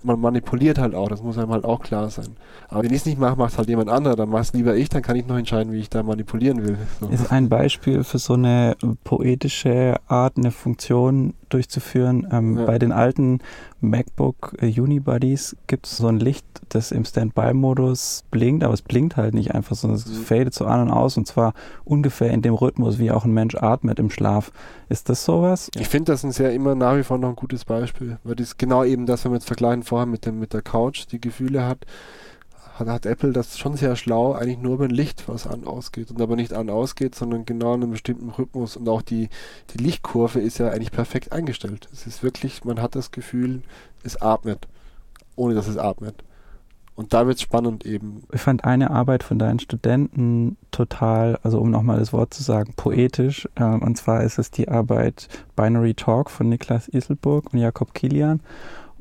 man manipuliert halt auch, das muss einem halt auch klar sein. Aber wenn ich es nicht mache, macht halt jemand anderer, dann mache es lieber ich, dann kann ich noch entscheiden, wie ich da manipulieren will. So. Ist ein Beispiel für so eine poetische Art, eine Funktion durchzuführen. Ähm, ja. Bei den alten MacBook äh, Unibodies gibt es so ein Licht, das im Standby-Modus blinkt, aber es blinkt halt nicht einfach, sondern es mhm. fadet so an und aus und zwar ungefähr in dem Rhythmus, wie auch ein Mensch atmet im Schlaf. Ist das sowas? Ich finde das ein sehr immer nach wie vor noch ein gutes Beispiel, weil das genau eben das, wenn wir jetzt vergleichen vorher mit, dem, mit der Couch, die Gefühle hat, hat, hat Apple das schon sehr schlau, eigentlich nur über Licht, was an ausgeht und aber nicht an ausgeht, sondern genau in einem bestimmten Rhythmus und auch die, die Lichtkurve ist ja eigentlich perfekt eingestellt. Es ist wirklich, man hat das Gefühl, es atmet, ohne dass es atmet. Und da wird es spannend eben. Ich fand eine Arbeit von deinen Studenten total, also um nochmal das Wort zu sagen, poetisch. Äh, und zwar ist es die Arbeit Binary Talk von Niklas Iselburg und Jakob Kilian.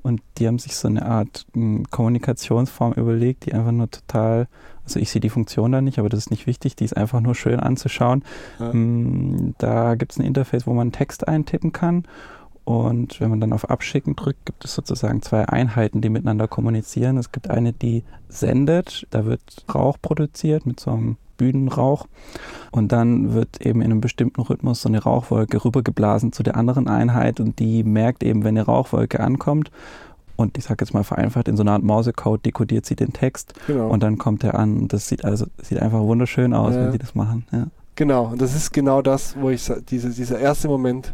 Und die haben sich so eine Art m, Kommunikationsform überlegt, die einfach nur total, also ich sehe die Funktion da nicht, aber das ist nicht wichtig, die ist einfach nur schön anzuschauen. Ja. M, da gibt es ein Interface, wo man Text eintippen kann. Und wenn man dann auf Abschicken drückt, gibt es sozusagen zwei Einheiten, die miteinander kommunizieren. Es gibt eine, die sendet, da wird Rauch produziert mit so einem Bühnenrauch. Und dann wird eben in einem bestimmten Rhythmus so eine Rauchwolke rübergeblasen zu der anderen Einheit und die merkt eben, wenn eine Rauchwolke ankommt und ich sage jetzt mal vereinfacht, in so einer Art Mausecode dekodiert sie den Text genau. und dann kommt er an. Das sieht also sieht einfach wunderschön aus, ja. wenn sie das machen. Ja. Genau, und das ist genau das, wo ich diese, dieser erste Moment,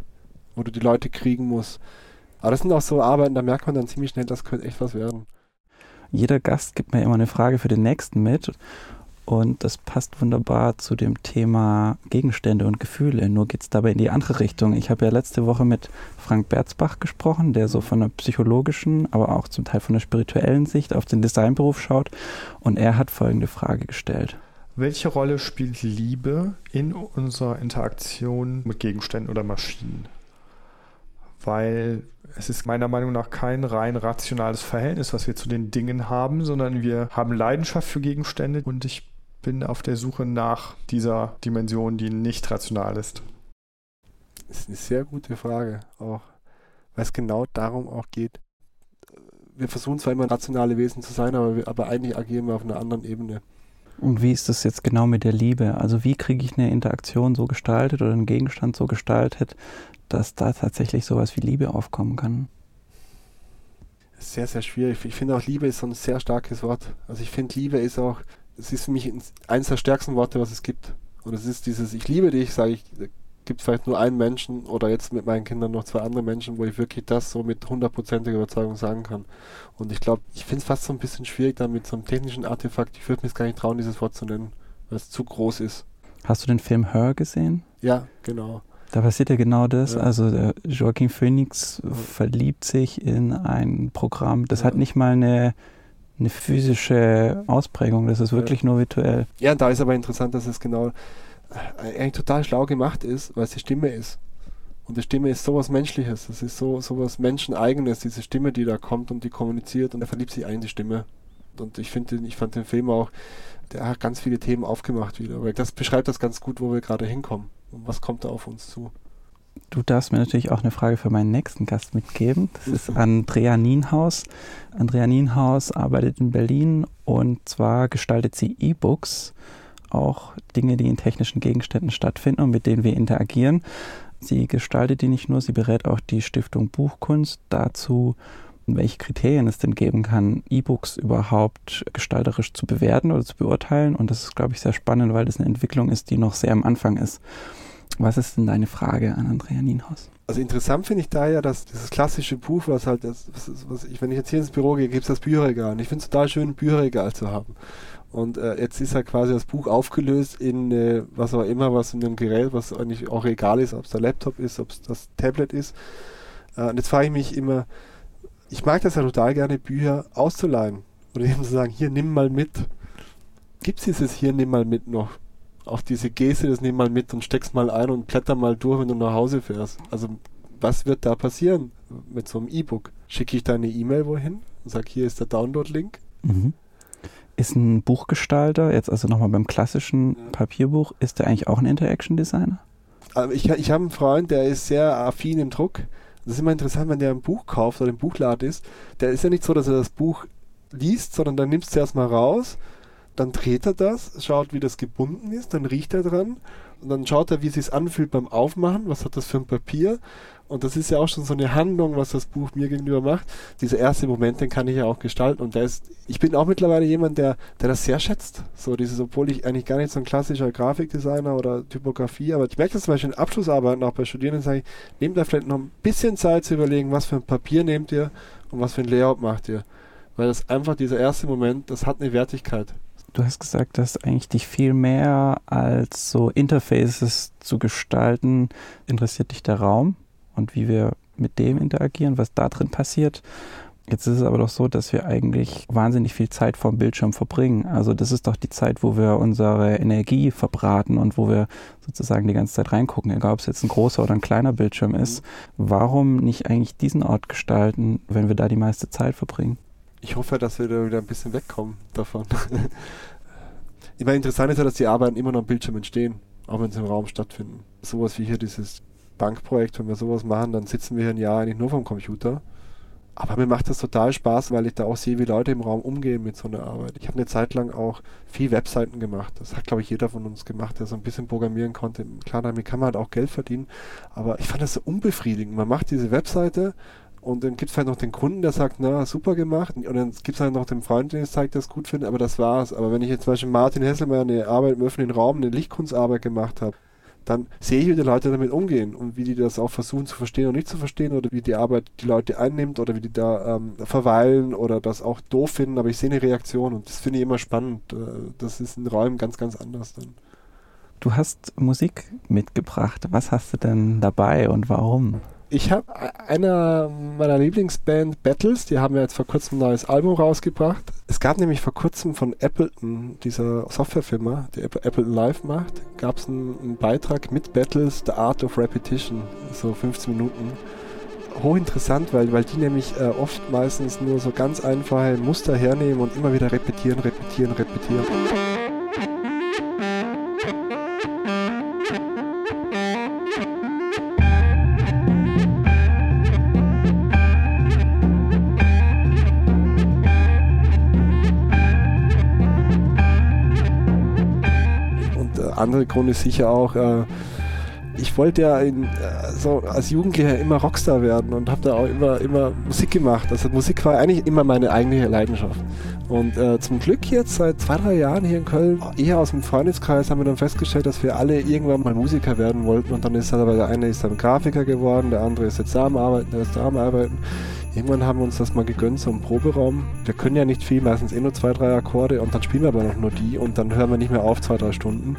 wo du die Leute kriegen musst. Aber das sind auch so Arbeiten, da merkt man dann ziemlich schnell, das könnte echt was werden. Jeder Gast gibt mir immer eine Frage für den nächsten mit. Und das passt wunderbar zu dem Thema Gegenstände und Gefühle. Nur geht es dabei in die andere Richtung. Ich habe ja letzte Woche mit Frank Berzbach gesprochen, der so von der psychologischen, aber auch zum Teil von der spirituellen Sicht auf den Designberuf schaut. Und er hat folgende Frage gestellt. Welche Rolle spielt Liebe in unserer Interaktion mit Gegenständen oder Maschinen? Weil es ist meiner Meinung nach kein rein rationales Verhältnis, was wir zu den Dingen haben, sondern wir haben Leidenschaft für Gegenstände und ich bin auf der Suche nach dieser Dimension, die nicht rational ist. Das ist eine sehr gute Frage, auch weil es genau darum auch geht. Wir versuchen zwar immer rationale Wesen zu sein, aber, wir, aber eigentlich agieren wir auf einer anderen Ebene. Und wie ist das jetzt genau mit der Liebe? Also wie kriege ich eine Interaktion so gestaltet oder einen Gegenstand so gestaltet, dass da tatsächlich sowas wie Liebe aufkommen kann? Sehr, sehr schwierig. Ich finde auch Liebe ist so ein sehr starkes Wort. Also ich finde Liebe ist auch es ist für mich eines der stärksten Worte, was es gibt. Und es ist dieses Ich liebe dich, sage ich, gibt vielleicht nur einen Menschen oder jetzt mit meinen Kindern noch zwei andere Menschen, wo ich wirklich das so mit hundertprozentiger Überzeugung sagen kann. Und ich glaube, ich finde es fast so ein bisschen schwierig, da mit so einem technischen Artefakt, ich würde mir es gar nicht trauen, dieses Wort zu nennen, weil es zu groß ist. Hast du den Film Her gesehen? Ja, genau. Da passiert ja genau das. Ja. Also der Joaquin Phoenix ja. verliebt sich in ein Programm. Das ja. hat nicht mal eine eine physische Ausprägung, das ist wirklich ja. nur virtuell. Ja, da ist aber interessant, dass es genau äh, eigentlich total schlau gemacht ist, weil es die Stimme ist. Und die Stimme ist sowas Menschliches, das ist so sowas Menscheneigenes, diese Stimme, die da kommt und die kommuniziert und er verliebt sich in die Stimme. Und ich finde, ich fand den Film auch, der hat ganz viele Themen aufgemacht wieder, weil das beschreibt das ganz gut, wo wir gerade hinkommen und was kommt da auf uns zu. Du darfst mir natürlich auch eine Frage für meinen nächsten Gast mitgeben. Das ist Andrea Nienhaus. Andrea Nienhaus arbeitet in Berlin und zwar gestaltet sie E-Books auch Dinge, die in technischen Gegenständen stattfinden und mit denen wir interagieren. Sie gestaltet die nicht nur, sie berät auch die Stiftung Buchkunst dazu, welche Kriterien es denn geben kann, E-Books überhaupt gestalterisch zu bewerten oder zu beurteilen. Und das ist, glaube ich, sehr spannend, weil das eine Entwicklung ist, die noch sehr am Anfang ist. Was ist denn deine Frage an Andrea Nienhaus? Also interessant finde ich da ja, dass dieses klassische Buch, was halt, das, was, was ich, wenn ich jetzt hier ins Büro gehe, gibt es das Bücherregal. Und ich finde es total schön, ein Bücherregal zu haben. Und äh, jetzt ist halt quasi das Buch aufgelöst in äh, was auch immer, was in einem Gerät, was eigentlich auch egal ist, ob es der Laptop ist, ob es das Tablet ist. Äh, und jetzt frage ich mich immer, ich mag das ja total gerne, Bücher auszuleihen. Oder eben zu sagen, hier, nimm mal mit. Gibt es dieses hier, nimm mal mit noch? Auch diese Geste, das nimm mal mit und steck's mal ein und blätter mal durch, wenn du nach Hause fährst. Also, was wird da passieren mit so einem E-Book? Schicke ich da eine E-Mail wohin und sage, hier ist der Download-Link? Mhm. Ist ein Buchgestalter, jetzt also nochmal beim klassischen ja. Papierbuch, ist der eigentlich auch ein Interaction-Designer? Also ich, ich habe einen Freund, der ist sehr affin im Druck das ist immer interessant, wenn der ein Buch kauft oder im Buchladen ist, der ist ja nicht so, dass er das Buch liest, sondern dann nimmt es zuerst mal raus, dann dreht er das, schaut, wie das gebunden ist, dann riecht er dran und dann schaut er, wie es sich anfühlt beim Aufmachen, was hat das für ein Papier und das ist ja auch schon so eine Handlung, was das Buch mir gegenüber macht. Dieser erste Moment, den kann ich ja auch gestalten. Und der ist, ich bin auch mittlerweile jemand, der, der das sehr schätzt. So dieses, obwohl ich eigentlich gar nicht so ein klassischer Grafikdesigner oder Typografie, aber ich merke das zum Beispiel in Abschlussarbeiten auch bei Studierenden, sage ich, nehmt da vielleicht noch ein bisschen Zeit zu überlegen, was für ein Papier nehmt ihr und was für ein Layout macht ihr. Weil das einfach dieser erste Moment, das hat eine Wertigkeit. Du hast gesagt, dass eigentlich dich viel mehr als so Interfaces zu gestalten, interessiert dich der Raum und wie wir mit dem interagieren, was da drin passiert. Jetzt ist es aber doch so, dass wir eigentlich wahnsinnig viel Zeit vorm Bildschirm verbringen. Also das ist doch die Zeit, wo wir unsere Energie verbraten und wo wir sozusagen die ganze Zeit reingucken, egal ob es jetzt ein großer oder ein kleiner Bildschirm ist. Warum nicht eigentlich diesen Ort gestalten, wenn wir da die meiste Zeit verbringen? Ich hoffe, dass wir da wieder ein bisschen wegkommen davon. ich meine, interessant ist ja, dass die Arbeiten immer noch am Bildschirm entstehen, auch wenn sie im Raum stattfinden. Sowas wie hier dieses Bankprojekt, wenn wir sowas machen, dann sitzen wir hier ein Jahr eigentlich nur vom Computer. Aber mir macht das total Spaß, weil ich da auch sehe, wie Leute im Raum umgehen mit so einer Arbeit. Ich habe eine Zeit lang auch viel Webseiten gemacht. Das hat, glaube ich, jeder von uns gemacht, der so ein bisschen programmieren konnte. Klar, damit kann man halt auch Geld verdienen. Aber ich fand das so unbefriedigend. Man macht diese Webseite und dann gibt es halt noch den Kunden, der sagt, na, super gemacht. Und dann gibt es halt noch den Freund, den es zeigt, der es gut findet. Aber das war's. Aber wenn ich jetzt zum Beispiel Martin Hesselmeier eine Arbeit im öffentlichen Raum, eine Lichtkunstarbeit gemacht habe, dann sehe ich, wie die Leute damit umgehen und wie die das auch versuchen zu verstehen und nicht zu verstehen oder wie die Arbeit die Leute einnimmt oder wie die da ähm, verweilen oder das auch doof finden, aber ich sehe eine Reaktion und das finde ich immer spannend. Äh, das ist in Räumen ganz, ganz anders dann. Du hast Musik mitgebracht. Was hast du denn dabei und warum? Ich habe einer meiner Lieblingsband Battles, die haben ja jetzt vor kurzem ein neues Album rausgebracht. Es gab nämlich vor kurzem von Appleton, dieser Softwarefirma, die Appleton Live macht, gab es einen, einen, Beitrag mit Battles, The Art of Repetition, so 15 Minuten. Hochinteressant, weil, weil die nämlich äh, oft meistens nur so ganz einfache Muster hernehmen und immer wieder repetieren, repetieren, repetieren. Andere Grund ist sicher auch, äh, ich wollte ja in, äh, so als Jugendlicher immer Rockstar werden und habe da auch immer, immer Musik gemacht. Also Musik war eigentlich immer meine eigene Leidenschaft. Und äh, zum Glück jetzt seit zwei, drei Jahren hier in Köln, eher aus dem Freundeskreis, haben wir dann festgestellt, dass wir alle irgendwann mal Musiker werden wollten. Und dann ist aber der eine ist dann Grafiker geworden, der andere ist jetzt da am Arbeiten, der ist da am Arbeiten. Irgendwann haben wir uns das mal gegönnt, so einen Proberaum. Wir können ja nicht viel, meistens eh nur zwei, drei Akkorde und dann spielen wir aber noch nur die und dann hören wir nicht mehr auf zwei, drei Stunden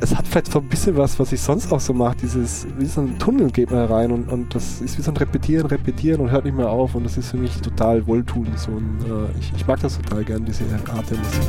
es hat vielleicht so ein bisschen was, was ich sonst auch so mache. Dieses, wie so ein Tunnel geht man rein und, und das ist wie so ein Repetieren, Repetieren und hört nicht mehr auf. Und das ist für mich total wohltuend. So ein, äh, ich, ich mag das total gern, diese Art der Musik.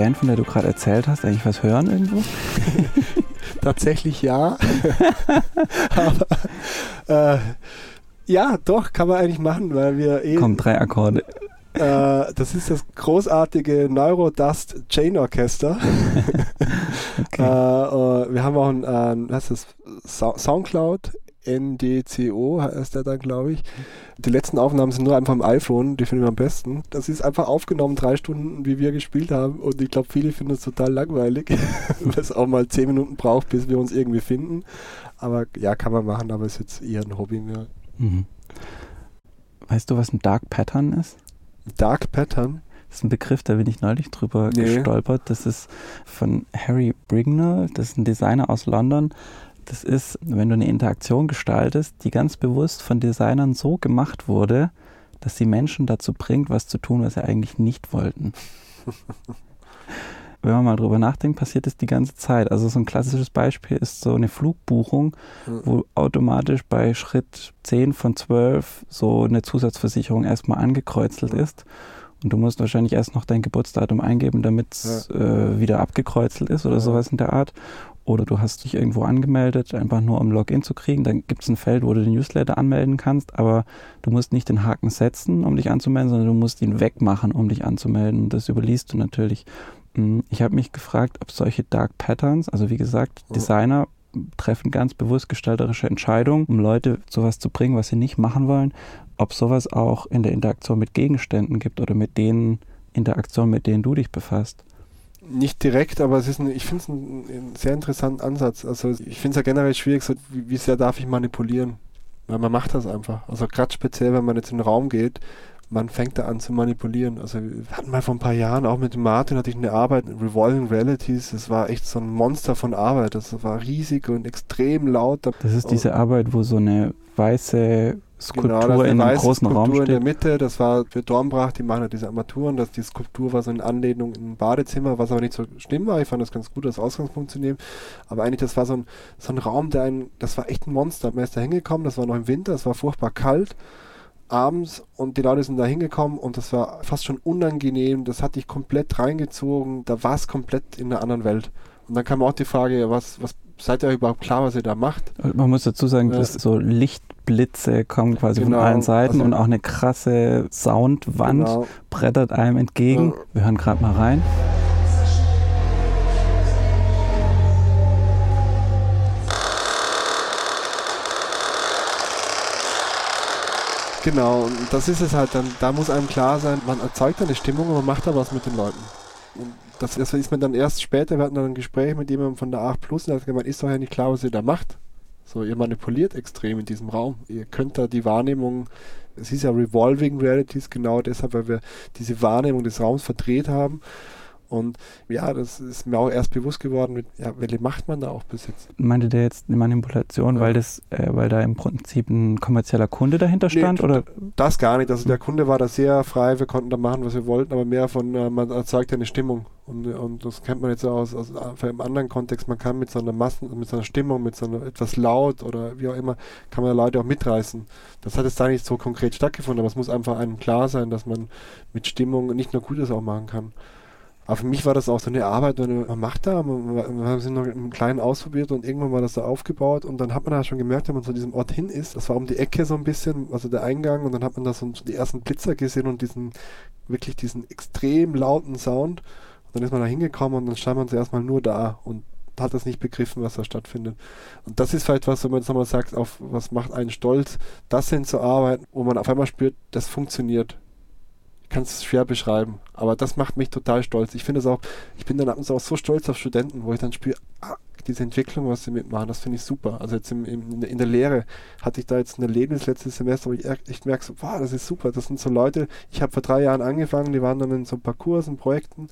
Band, von der du gerade erzählt hast, eigentlich was hören irgendwo? Tatsächlich ja. Aber äh, ja, doch, kann man eigentlich machen, weil wir eh. Kommen drei Akkorde. Äh, das ist das großartige Neurodust Chain Orchester. Okay. äh, äh, wir haben auch ein, äh, was ist das? Sou- Soundcloud, NDCO heißt der dann, glaube ich. Die letzten Aufnahmen sind nur einfach am iPhone, die finden wir am besten. Das ist einfach aufgenommen, drei Stunden, wie wir gespielt haben. Und ich glaube, viele finden es total langweilig, weil es auch mal zehn Minuten braucht, bis wir uns irgendwie finden. Aber ja, kann man machen, aber ist jetzt eher ein Hobby mehr. Mhm. Weißt du, was ein Dark Pattern ist? Dark Pattern. Das ist ein Begriff, da bin ich neulich drüber Nee. gestolpert. Das ist von Harry Brignall, das ist ein Designer aus London. Das ist, wenn du eine Interaktion gestaltest, die ganz bewusst von Designern so gemacht wurde, dass sie Menschen dazu bringt, was zu tun, was sie eigentlich nicht wollten. wenn man mal drüber nachdenkt, passiert das die ganze Zeit. Also so ein klassisches Beispiel ist so eine Flugbuchung, Ja. wo automatisch bei Schritt 10 von 12 so eine Zusatzversicherung erstmal angekreuzelt ist. Und du musst wahrscheinlich erst noch dein Geburtsdatum eingeben, damit es äh, wieder abgekreuzelt ist oder Ja. sowas in der Art. Oder du hast dich irgendwo angemeldet, einfach nur um Login zu kriegen. Dann gibt es ein Feld, wo du den Newsletter anmelden kannst, aber du musst nicht den Haken setzen, um dich anzumelden, sondern du musst ihn wegmachen, um dich anzumelden. Und das überliest du natürlich. Mm, Ich habe mich gefragt, ob solche Dark Patterns, also wie gesagt, Ja. Designer treffen ganz bewusst gestalterische Entscheidungen, um Leute sowas zu bringen, was sie nicht machen wollen, ob sowas auch in der Interaktion mit Gegenständen gibt oder mit den Interaktionen, mit denen du dich befasst. Nicht direkt, aber es ist ein, ich finde es einen, einen sehr interessanten Ansatz. Also ich finde es ja generell schwierig, so, wie, wie sehr darf ich manipulieren? Weil man macht das einfach. Also gerade speziell, wenn man jetzt in den Raum geht, man fängt da an zu manipulieren. Also wir hatten mal vor ein paar Jahren auch mit Martin hatte ich eine Arbeit, Revolving Realities, das war echt so ein Monster von Arbeit. Das war riesig und extrem laut. Da- Das ist diese Arbeit, wo so eine weiße Skulptur Genau, in einem großen Raum Skulptur in der steht. Mitte, das war für Dornbracht, die machen ja diese Armaturen, dass die Skulptur war so eine Anlehnung in ein Badezimmer, was aber nicht so schlimm war. Ich fand das ganz gut, als Ausgangspunkt zu nehmen. Aber eigentlich, das war so ein, so ein Raum, der ein, das war echt ein Monster. Man ist da hingekommen, das war noch im Winter, es war furchtbar kalt abends und die Leute sind da hingekommen und das war fast schon unangenehm, das hat dich komplett reingezogen, da war es komplett in einer anderen Welt. Und dann kam auch die Frage, ja, was, was seid ihr überhaupt klar, was ihr da macht? Man muss dazu sagen, Ja. dass so Lichtblitze kommen quasi Genau, von allen Seiten also- und auch eine krasse Soundwand Genau. brettert einem entgegen. Ja. Wir hören gerade mal rein. Genau, und das ist es halt dann, da muss einem klar sein, man erzeugt eine Stimmung und man macht da was mit den Leuten. Und das, das ist mir dann erst später, wir hatten dann ein Gespräch mit jemandem von der 8 Plus und hat gemeint, ist doch ja nicht klar, was ihr da macht. So, ihr manipuliert extrem in diesem Raum. Ihr könnt da die Wahrnehmung, es ist ja Revolving Realities, genau deshalb, weil wir diese Wahrnehmung des Raums verdreht haben. Und ja, das ist mir auch erst bewusst geworden, mit, ja, welche Macht man da auch besitzt. Meinte der jetzt eine Manipulation, Ja. weil das, äh, weil da im Prinzip ein kommerzieller Kunde dahinter Nee, stand? d- oder? Das gar nicht. Also der Kunde war da sehr frei, wir konnten da machen, was wir wollten, aber mehr von, äh, man erzeugt ja eine Stimmung. Und, und das kennt man jetzt auch aus, aus einem anderen Kontext. Man kann mit so einer Massen, mit so einer Stimmung, mit so einer etwas laut oder wie auch immer, kann man Leute auch mitreißen. Das hat jetzt da nicht so konkret stattgefunden, aber es muss einfach einem klar sein, dass man mit Stimmung nicht nur Gutes auch machen kann. Aber für mich war das auch so eine Arbeit, man man macht da, man, man, haben es noch im Kleinen ausprobiert und irgendwann war das da aufgebaut und dann hat man da schon gemerkt, wenn man zu diesem Ort hin ist, das war um die Ecke so ein bisschen, also der Eingang und dann hat man da so die ersten Blitzer gesehen und diesen, wirklich diesen extrem lauten Sound und dann ist man da hingekommen und dann stand man zuerst mal nur da und hat das nicht begriffen, was da stattfindet. Und das ist vielleicht was, wenn man jetzt nochmal sagt, auf was macht einen stolz, das hinzuarbeiten, wo man auf einmal spürt, das funktioniert. Kann es schwer beschreiben, aber das macht mich total stolz. Ich finde es auch, ich bin dann auch so stolz auf Studenten, wo ich dann spüre, ah, diese Entwicklung, was sie mitmachen, das finde ich super. Also jetzt im, im, in der- Lehre hatte ich da jetzt ein Erlebnis letztes Semester, wo ich echt- merke, so, wow, das ist super. Das sind so Leute, ich habe vor drei Jahren angefangen, die waren dann in so Parcours, Projekten.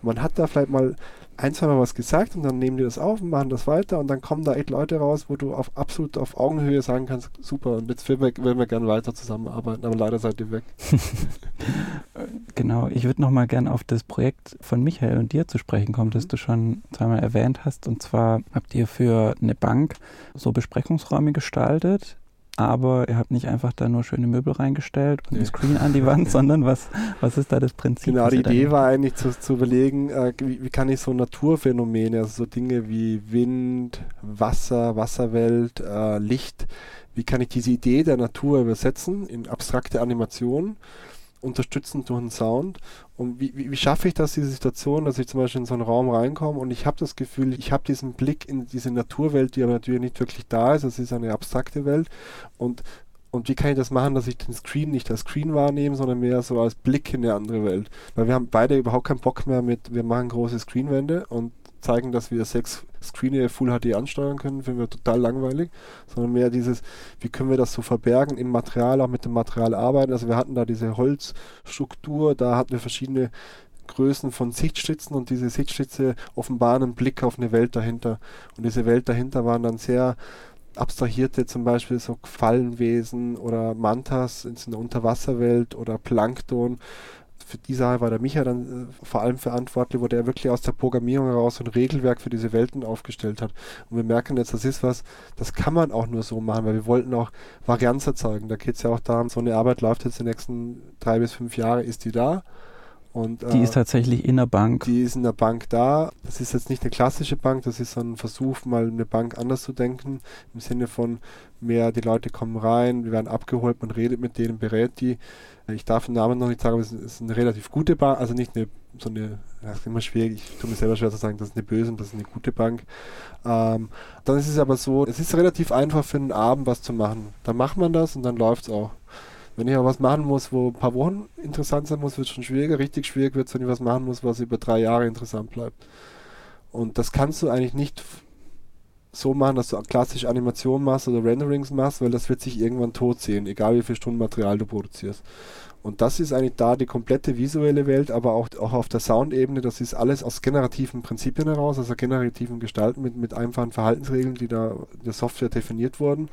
Man hat da vielleicht mal ein, zwei Mal was gesagt und dann nehmen die das auf und machen das weiter und dann kommen da echt Leute raus, wo du auf absolut auf Augenhöhe sagen kannst, super, und jetzt würden wir, wir gerne weiter zusammenarbeiten, aber leider seid ihr weg. Genau, ich würde noch mal gern auf das Projekt von Michael und dir zu sprechen kommen, das du schon zweimal erwähnt hast. Und zwar habt ihr für eine Bank so Besprechungsräume gestaltet, aber ihr habt nicht einfach da nur schöne Möbel reingestellt und Nee. ein Screen an die Wand, sondern was, was ist da das Prinzip? Genau, die Idee war eigentlich zu, zu überlegen, äh, wie, wie kann ich so Naturphänomene, also so Dinge wie Wind, Wasser, Wasserwelt, äh, Licht, wie kann ich diese Idee der Natur übersetzen in abstrakte Animationen, unterstützend durch einen Sound. Und wie, wie, wie schaffe ich das, diese Situation, dass ich zum Beispiel in so einen Raum reinkomme und ich habe das Gefühl, ich habe diesen Blick in diese Naturwelt, die aber natürlich nicht wirklich da ist, es ist eine abstrakte Welt. Und und wie kann ich das machen, dass ich den Screen nicht als Screen wahrnehme, sondern mehr so als Blick in eine andere Welt? Weil wir haben beide überhaupt keinen Bock mehr mit, wir machen große Screenwände und zeigen, dass wir sechs Screene Full HD ansteuern können, finden wir total langweilig, sondern mehr dieses, wie können wir das so verbergen im Material, auch mit dem Material arbeiten. Also wir hatten da diese Holzstruktur, da hatten wir verschiedene Größen von Sichtschlitzen und diese Sichtschlitze offenbaren einen Blick auf eine Welt dahinter. Und diese Welt dahinter waren dann sehr abstrahierte zum Beispiel so Quallenwesen oder Mantas in der Unterwasserwelt oder Plankton. Für die Sache war der Micha dann äh, vor allem verantwortlich, wo der wirklich aus der Programmierung heraus ein Regelwerk für diese Welten aufgestellt hat. Und wir merken jetzt, das ist was, das kann man auch nur so machen, weil wir wollten auch Varianz erzeugen. Da geht es ja auch darum, so eine Arbeit läuft jetzt die nächsten drei bis fünf Jahre, ist die da. Und, Die äh, ist tatsächlich in der Bank. die ist in der Bank da. Das ist jetzt nicht eine klassische Bank, das ist so ein Versuch, mal eine Bank anders zu denken. Im Sinne von mehr, die Leute kommen rein, wir werden abgeholt, man redet mit denen, berät die. Ich darf den Namen noch nicht sagen, aber es ist eine relativ gute Bank, also nicht eine, so eine, ja, ist immer schwierig, ich tue mir selber schwer zu sagen, das ist eine böse und das ist eine gute Bank. Ähm, dann ist es aber so, es ist relativ einfach für einen Abend was zu machen. Dann macht man das und dann läuft es auch. Wenn ich aber was machen muss, wo ein paar Wochen interessant sein muss, wird es schon schwieriger. Richtig schwierig wird es, wenn ich was machen muss, was über drei Jahre interessant bleibt. Und das kannst du eigentlich nicht so machen, dass du klassisch Animation machst oder Renderings machst, weil das wird sich irgendwann tot sehen, egal wie viel Stunden Material du produzierst. Und das ist eigentlich da die komplette visuelle Welt, aber auch, auch auf der Soundebene, das ist alles aus generativen Prinzipien heraus, also generativen Gestalten mit, mit einfachen Verhaltensregeln, die da in der Software definiert wurden.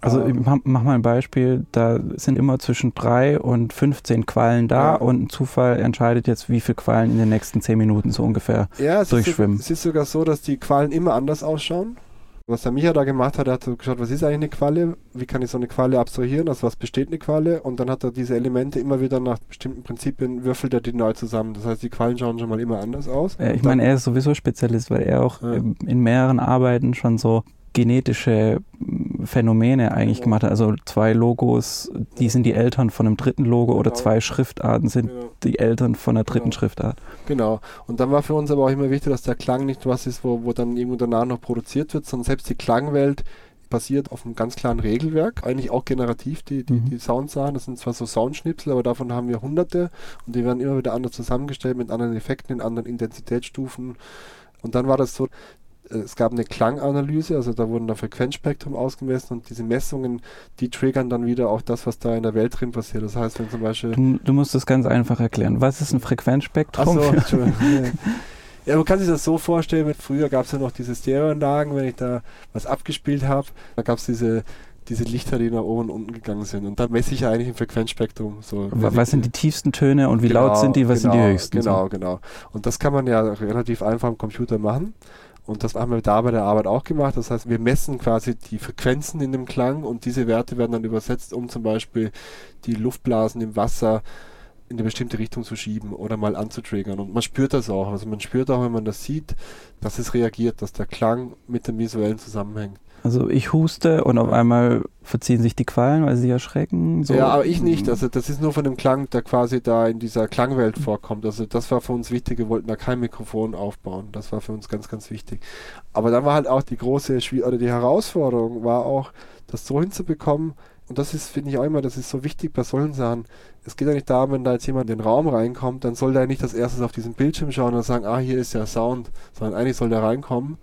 Also Ähm, ich mach, mach mal ein Beispiel, da sind immer zwischen drei und 15 Quallen da Ja. und ein Zufall entscheidet jetzt, wie viele Quallen in den nächsten 10 Minuten so ungefähr. Ja, es ist, durchschwimmen. es ist sogar so, dass die Quallen immer anders ausschauen. Was der Micha da gemacht hat, er hat so geschaut, was ist eigentlich eine Qualle? Wie kann ich so eine Qualle abstrahieren? Also was besteht eine Qualle? Und dann hat er diese Elemente immer wieder nach bestimmten Prinzipien, würfelt er die neu zusammen. Das heißt, die Quallen schauen schon mal immer anders aus. Äh, ich meine, er ist sowieso Spezialist, weil er auch Ja. in mehreren Arbeiten schon so genetische mm, Phänomene eigentlich Genau. gemacht hat. Also zwei Logos, die sind die Eltern von einem dritten Logo oder Genau. zwei Schriftarten sind Genau. die Eltern von einer dritten Genau. Schriftart. Genau. Und dann war für uns aber auch immer wichtig, dass der Klang nicht was ist, wo, wo dann irgendwo danach noch produziert wird, sondern selbst die Klangwelt basiert auf einem ganz klaren Regelwerk, eigentlich auch generativ, die, die, Mhm. die Soundsachen. Das sind zwar so Soundschnipsel, aber davon haben wir hunderte und die werden immer wieder anders zusammengestellt mit anderen Effekten, in anderen Intensitätsstufen. Und dann war das so, es gab eine Klanganalyse, also da wurden da Frequenzspektrum ausgemessen und diese Messungen, die triggern dann wieder auch das, was da in der Welt drin passiert. Das heißt, wenn zum Beispiel Du, du musst das ganz einfach erklären. Was ist ein Frequenzspektrum? Achso, Entschuldigung. Ja, man kann sich das so vorstellen, mit früher gab es ja noch diese Stereoanlagen, wenn ich da was abgespielt habe, da gab es diese, diese Lichter, die nach oben und unten gegangen sind. Und da messe ich ja eigentlich ein Frequenzspektrum. So. Wa- Was sind die tiefsten Töne und wie Genau, laut sind die, was sind die genau, höchsten? Genau, So. genau. Und das kann man ja relativ einfach am Computer machen. Und das haben wir da bei der Arbeit auch gemacht. Das heißt, wir messen quasi die Frequenzen in dem Klang und diese Werte werden dann übersetzt, um zum Beispiel die Luftblasen im Wasser in eine bestimmte Richtung zu schieben oder mal anzutriggern. Und man spürt das auch. Also man spürt auch, wenn man das sieht, dass es reagiert, dass der Klang mit dem visuellen zusammenhängt. Also ich huste und auf einmal verziehen sich die Quallen, weil sie erschrecken. So. Ja, aber ich nicht. Also das ist nur von dem Klang, der quasi da in dieser Klangwelt vorkommt. Also das war für uns wichtig. Wir wollten da kein Mikrofon aufbauen. Das war für uns ganz, ganz wichtig. Aber dann war halt auch die große Schwier oder die Herausforderung war auch, das so hinzubekommen. Und das ist, finde ich auch immer, das ist so wichtig bei solchen Sachen. Es geht ja nicht darum, wenn da jetzt jemand in den Raum reinkommt, dann soll der nicht als erstes auf diesen Bildschirm schauen und sagen, ah, hier ist ja Sound, sondern eigentlich soll der reinkommen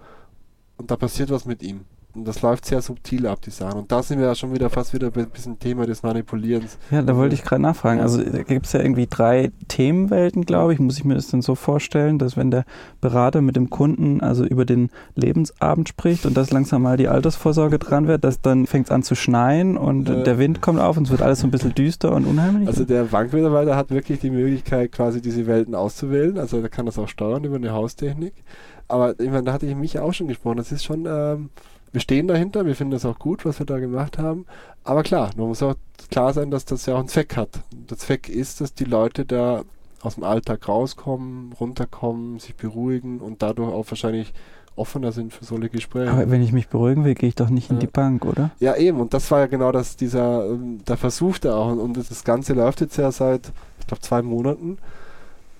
und da passiert was mit ihm. Und das läuft sehr subtil ab, die Sachen. Und da sind wir ja schon wieder fast wieder ein bisschen Thema des Manipulierens. Ja, da wollte ich gerade nachfragen. Also da gibt es ja irgendwie drei Themenwelten, glaube ich. Muss ich mir das denn so vorstellen, dass wenn der Berater mit dem Kunden also über den Lebensabend spricht und dass langsam mal die Altersvorsorge dran wird, dass dann fängt es an zu schneien und Ja. der Wind kommt auf und es wird alles so ein bisschen düster und unheimlich? Also der Bankmitarbeiter hat wirklich die Möglichkeit, quasi diese Welten auszuwählen. Also der kann das auch steuern über eine Haustechnik. Aber ich meine, da hatte ich mich auch schon gesprochen. Das ist schon, ähm, wir stehen dahinter, wir finden das auch gut, was wir da gemacht haben. Aber klar, man muss auch klar sein, dass das ja auch einen Zweck hat. Der Zweck ist, dass die Leute da aus dem Alltag rauskommen, runterkommen, sich beruhigen und dadurch auch wahrscheinlich offener sind für solche Gespräche. Aber wenn ich mich beruhigen will, gehe ich doch nicht in Ja. die Bank, oder? Ja, eben. Und das war ja genau das, dieser, ähm, der Versuch da auch. Und das Ganze läuft jetzt ja seit, ich glaube, zwei Monaten.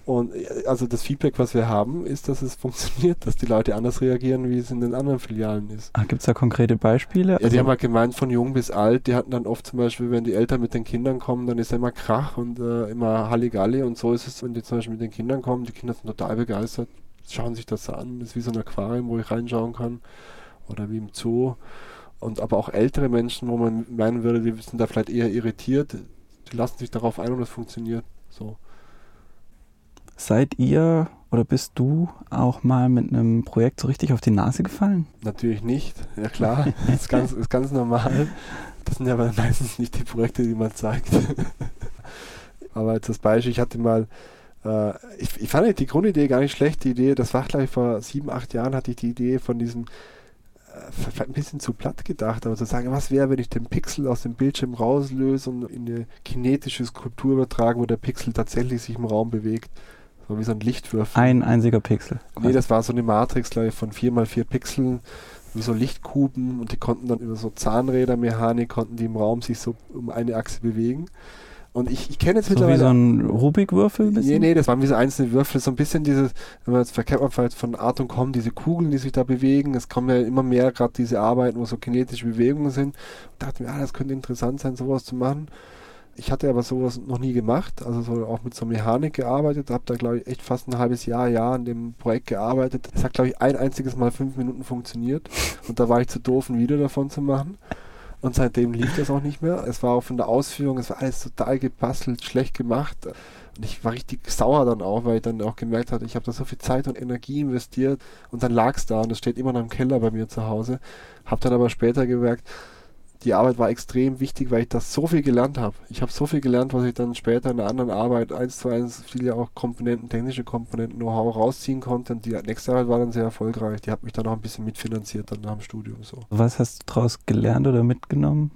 Und äh, also das Feedback, was wir haben, ist, dass es funktioniert, dass die Leute anders reagieren, wie es in den anderen Filialen ist. Ah, Gibt es da konkrete Beispiele? Ja, die Also- haben halt gemeint, von jung bis alt, die hatten dann oft zum Beispiel, wenn die Eltern mit den Kindern kommen, dann ist ja immer Krach und äh, immer Halligalli und so ist es, wenn die zum Beispiel mit den Kindern kommen, die Kinder sind total begeistert, schauen sich das an, das ist wie so ein Aquarium, wo ich reinschauen kann oder wie im Zoo und aber auch ältere Menschen, wo man meinen würde, die sind da vielleicht eher irritiert, die lassen sich darauf ein und es funktioniert so. Seid ihr oder bist du auch mal mit einem Projekt so richtig auf die Nase gefallen? Natürlich nicht, ja klar, das ist ganz, ist ganz normal. Das sind ja aber meistens nicht die Projekte, die man zeigt. aber jetzt das Beispiel, ich hatte mal, äh, ich, ich fand die Grundidee gar nicht schlecht, die Idee, das war gleich vor sieben, acht Jahren hatte ich die Idee von diesem, äh, vielleicht ein bisschen zu platt gedacht, aber zu sagen, was wäre, wenn ich den Pixel aus dem Bildschirm rauslöse und in eine kinetische Skulptur übertrage, wo der Pixel tatsächlich sich im Raum bewegt. So wie so ein Lichtwürfel. Ein einziger Pixel. Nee, das war so eine Matrix, glaube ich, von 4x4 Pixeln, wie so Lichtkuben und die konnten dann über so Zahnrädermechanik, konnten die im Raum sich so um eine Achse bewegen. Und ich, ich kenne jetzt so wie mittlerweile... so ein Rubikwürfel Nee, nee, das waren wie so einzelne Würfel, so ein bisschen dieses, wenn man jetzt verkennt man vielleicht von Art und Com, diese Kugeln, die sich da bewegen, es kommen ja immer mehr gerade diese Arbeiten, wo so kinetische Bewegungen sind. Und dachte mir, ah, das könnte interessant sein, sowas zu machen. Ich hatte aber sowas noch nie gemacht, also so auch mit so Mechanik gearbeitet, habe da glaube ich echt fast ein halbes Jahr, Jahr an dem Projekt gearbeitet. Es hat glaube ich ein einziges Mal fünf Minuten funktioniert und da war ich zu doof, ein Video davon zu machen. Und seitdem lief das auch nicht mehr. Es war auch von der Ausführung, es war alles total gebastelt, schlecht gemacht. Und ich war richtig sauer dann auch, weil ich dann auch gemerkt hatte, ich habe da so viel Zeit und Energie investiert und dann lag es da und es steht immer noch im Keller bei mir zu Hause. Habe dann aber später gemerkt, die Arbeit war extrem wichtig, weil ich das so viel gelernt habe. Ich habe so viel gelernt, was ich dann später in einer anderen Arbeit eins zu eins viele auch Komponenten, technische Komponenten, Know-how rausziehen konnte. Und die nächste Arbeit war dann sehr erfolgreich. Die hat mich dann auch ein bisschen mitfinanziert dann nach dem Studium so. Was hast du daraus gelernt oder mitgenommen?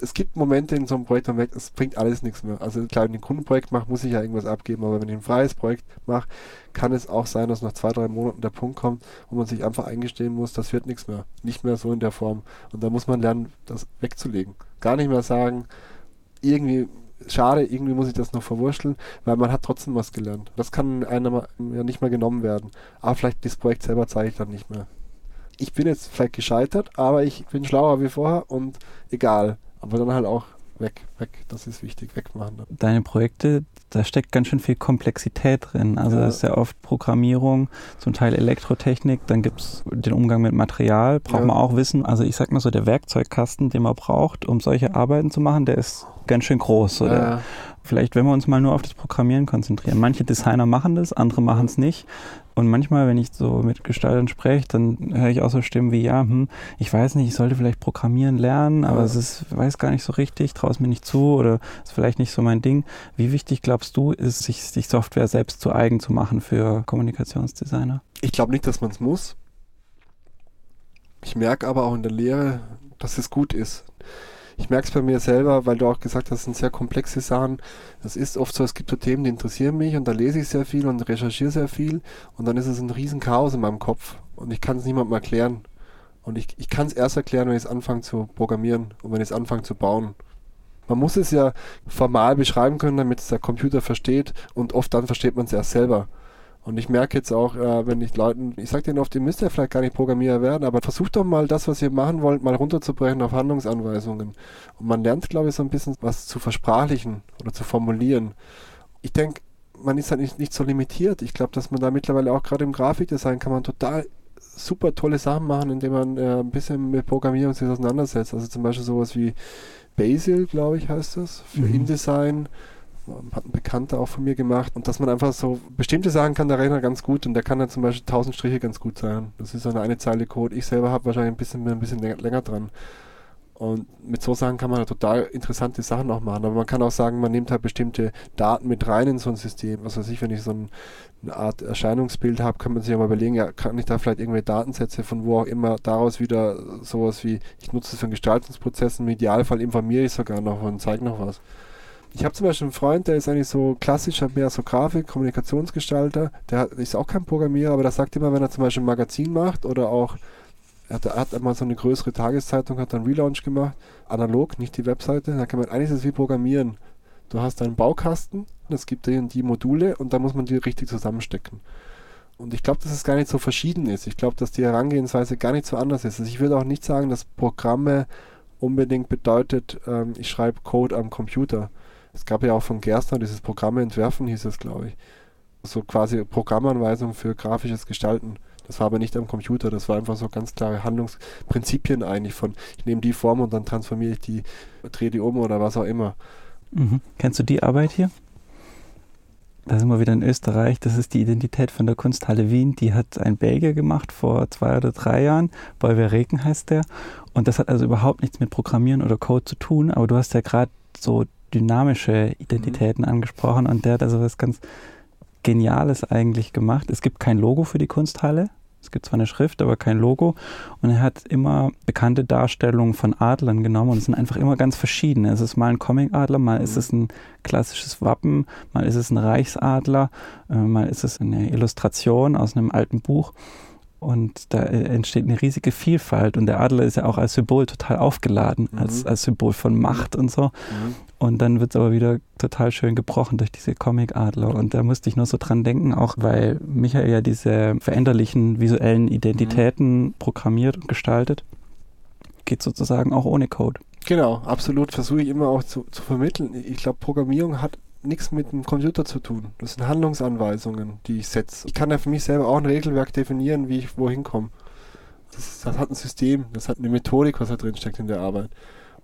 Es gibt Momente in so einem Projekt, wo man merkt, es bringt alles nichts mehr. Also klar, wenn ich ein Kundenprojekt mache, muss ich ja irgendwas abgeben, aber wenn ich ein freies Projekt mache, kann es auch sein, dass nach zwei, drei Monaten der Punkt kommt, wo man sich einfach eingestehen muss, das wird nichts mehr. Nicht mehr so in der Form. Und da muss man lernen, das wegzulegen. Gar nicht mehr sagen, irgendwie schade, irgendwie muss ich das noch verwurschteln, weil man hat trotzdem was gelernt. Das kann einem ja nicht mehr genommen werden. Aber vielleicht das Projekt selber zeige ich dann nicht mehr. Ich bin jetzt vielleicht gescheitert, aber ich bin schlauer wie vorher und egal. Aber dann halt auch weg, weg. Das ist wichtig, wegmachen. Dann. Deine Projekte, da steckt ganz schön viel Komplexität drin. Also Ja. das ist ja oft Programmierung, zum Teil Elektrotechnik, dann gibt es den Umgang mit Material, braucht Ja. man auch wissen. Also ich sag mal so, der Werkzeugkasten, den man braucht, um solche Arbeiten zu machen, der ist ganz schön groß. Oder? Äh, Vielleicht, wenn wir uns mal nur auf das Programmieren konzentrieren. Manche Designer machen das, andere machen es nicht. Und manchmal, wenn ich so mit Gestaltern spreche, dann höre ich auch so Stimmen wie, ja, hm, ich weiß nicht, ich sollte vielleicht Programmieren lernen, aber Ja. es ist, weiß gar nicht so richtig, traue es mir nicht zu oder ist vielleicht nicht so mein Ding. Wie wichtig glaubst du, ist, sich, sich Software selbst zu eigen zu machen für Kommunikationsdesigner? ich glaube nicht, dass man es muss. Ich merke aber auch in der Lehre, dass es gut ist. Ich merke es bei mir selber, weil du auch gesagt hast, sind sehr komplexe Sachen. Das ist oft so, es gibt so Themen, die interessieren mich und da lese ich sehr viel und recherchiere sehr viel und dann ist es ein riesen Chaos in meinem Kopf und ich kann es niemandem erklären. Und ich, ich kann es erst erklären, wenn ich es anfange zu programmieren und wenn ich es anfange zu bauen. Man muss es ja formal beschreiben können, damit es der Computer versteht und oft dann versteht man es erst selber. Und ich merke jetzt auch, äh, wenn ich Leuten, ich sage denen oft, ihr müsst ja vielleicht gar nicht Programmierer werden, aber versucht doch mal das, was ihr machen wollt, mal runterzubrechen auf Handlungsanweisungen. Und man lernt, glaube ich, so ein bisschen was zu versprachlichen oder zu formulieren. Ich denke, man ist halt nicht, nicht so limitiert. Ich glaube, dass man da mittlerweile auch gerade im Grafikdesign kann man total super tolle Sachen machen, indem man äh, ein bisschen mit Programmierung sich auseinandersetzt. Also zum Beispiel sowas wie Basil, glaube ich, heißt das, für Mhm. InDesign hat ein Bekannter auch von mir gemacht und dass man einfach so bestimmte Sachen kann der Rechner ganz gut und der kann dann zum Beispiel 1000 Striche ganz gut sein. Das ist so eine, eine Zeile Code. Ich selber habe wahrscheinlich ein bisschen, ein bisschen länger, länger dran. Und mit so Sachen kann man halt total interessante Sachen auch machen. Aber man kann auch sagen, man nimmt halt bestimmte Daten mit rein in so ein System. Was weiß ich, wenn ich so ein, eine Art Erscheinungsbild habe, kann man sich auch mal überlegen, ja, kann ich da vielleicht irgendwelche Datensätze von wo auch immer daraus wieder sowas wie, ich nutze es für einen Gestaltungsprozess, im Idealfall informiere ich sogar noch und zeige noch was. Ich habe zum Beispiel einen Freund, der ist eigentlich so klassisch, hat mehr so Grafik, Kommunikationsgestalter, der hat, ist auch kein Programmierer, aber der sagt immer, wenn er zum Beispiel ein Magazin macht oder auch er hat, er hat einmal so eine größere Tageszeitung, hat dann Relaunch gemacht, analog, nicht die Webseite. Da kann man eigentlich es wie Programmieren. Du hast einen Baukasten, es gibt die, die Module und da muss man die richtig zusammenstecken. Und ich glaube, dass es gar nicht so verschieden ist. Ich glaube, dass die Herangehensweise gar nicht so anders ist. Also ich würde auch nicht sagen, dass Programme unbedingt bedeutet, ähm, ich schreibe Code am Computer. Es gab ja auch von Gerstner dieses Programme entwerfen, hieß es, glaube ich. So quasi Programmanweisung für grafisches Gestalten. Das war aber nicht am Computer, das war einfach so ganz klare Handlungsprinzipien eigentlich von, ich nehme die Form und dann transformiere ich die, drehe die um oder was auch immer. Mhm. Kennst du die Arbeit hier? Da sind wir wieder in Österreich. Das ist die Identität von der Kunsthalle Wien. Die hat ein Belgier gemacht vor zwei oder drei Jahren. Bolver Reken heißt der. Und das hat also überhaupt nichts mit Programmieren oder Code zu tun. Aber du hast ja gerade so dynamische Identitäten mhm. angesprochen und der hat also was ganz Geniales eigentlich gemacht. Es gibt kein Logo für die Kunsthalle. Es gibt zwar eine Schrift, aber kein Logo. Und er hat immer bekannte Darstellungen von Adlern genommen und es sind einfach immer ganz verschiedene. Es ist mal ein Comic-Adler, mal mhm. ist es ein klassisches Wappen, mal ist es ein Reichsadler, äh, mal ist es eine Illustration aus einem alten Buch. Und da äh, entsteht eine riesige Vielfalt. Und der Adler ist ja auch als Symbol total aufgeladen, mhm. als, als Symbol von Macht und so. Mhm. Und dann wird es aber wieder total schön gebrochen durch diese Comic-Adler. Und da musste ich nur so dran denken, auch weil Michael ja diese veränderlichen visuellen Identitäten mhm. programmiert und gestaltet. Geht sozusagen auch ohne Code. Genau, absolut. Versuche ich immer auch zu, zu vermitteln. Ich glaube, Programmierung hat nichts mit dem Computer zu tun. Das sind Handlungsanweisungen, die ich setze. Ich kann ja für mich selber auch ein Regelwerk definieren, wie ich wohin komme. Das, das, hat ein System, das hat eine Methodik, was da drin steckt in der Arbeit.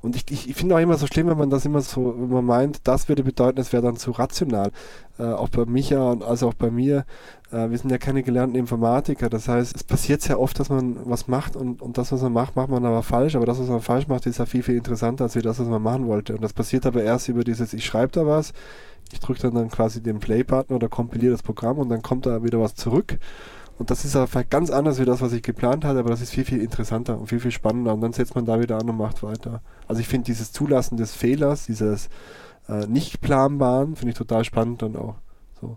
Und ich, ich, ich finde auch immer so schlimm, wenn man das immer so, wenn man meint, das würde bedeuten, es wäre dann zu rational. Äh, auch bei Micha und also auch bei mir. Äh, wir sind ja keine gelernten Informatiker. Das heißt, es passiert sehr oft, dass man was macht und, und das, was man macht, macht man aber falsch. Aber das, was man falsch macht, ist ja viel, viel interessanter als das, was man machen wollte. Und das passiert aber erst über dieses, ich schreibe da was, ich drücke dann, dann quasi den Play-Button oder kompiliere das Programm und dann kommt da wieder was zurück. Und das ist vielleicht ganz anders wie das, was ich geplant hatte, aber das ist viel, viel interessanter und viel, viel spannender. Und dann setzt man da wieder an und macht weiter. Also ich finde dieses Zulassen des Fehlers, dieses äh, nicht planbaren, finde ich total spannend dann auch. So.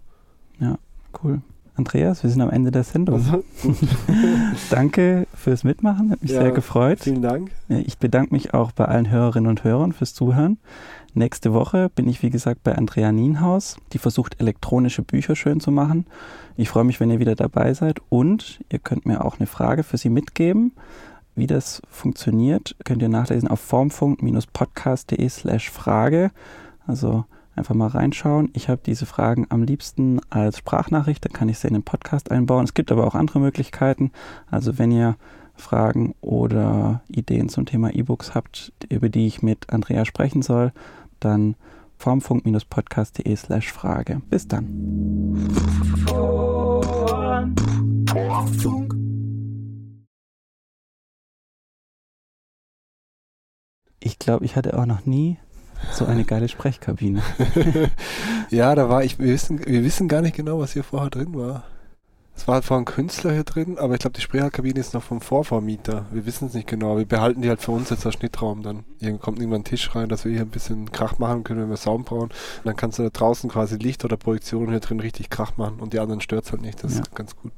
Ja, cool. Andreas, wir sind am Ende der Sendung. Also, Danke fürs Mitmachen, hat mich ja, sehr gefreut. Vielen Dank. Ich bedanke mich auch bei allen Hörerinnen und Hörern fürs Zuhören. Nächste Woche bin ich, wie gesagt, bei Andrea Nienhaus, die versucht, elektronische Bücher schön zu machen. Ich freue mich, wenn ihr wieder dabei seid und ihr könnt mir auch eine Frage für sie mitgeben. Wie das funktioniert, könnt ihr nachlesen auf formfunk-podcast.de slash Frage. Also einfach mal reinschauen. Ich habe diese Fragen am liebsten als Sprachnachricht, dann kann ich sie in den Podcast einbauen. Es gibt aber auch andere Möglichkeiten. Also wenn ihr Fragen oder Ideen zum Thema E-Books habt, über die ich mit Andrea sprechen soll, dann formfunk-podcast.de slash Frage. Bis dann. Ich glaube, ich hatte auch noch nie so eine geile Sprechkabine. ja, da war ich, wir wissen, wir wissen gar nicht genau, was hier vorher drin war. Es war halt vorher ein Künstler hier drin, aber ich glaube, die Sprecherkabine ist noch vom Vorvermieter. Wir wissen es nicht genau. Wir behalten die halt für uns jetzt als Schnittraum dann. Hier kommt irgendwann ein Tisch rein, dass wir hier ein bisschen Krach machen können, wenn wir Sound brauchen. Und dann kannst du da draußen quasi Licht oder Projektion hier drin richtig Krach machen und die anderen stört es halt nicht. Das ja. ist ganz gut.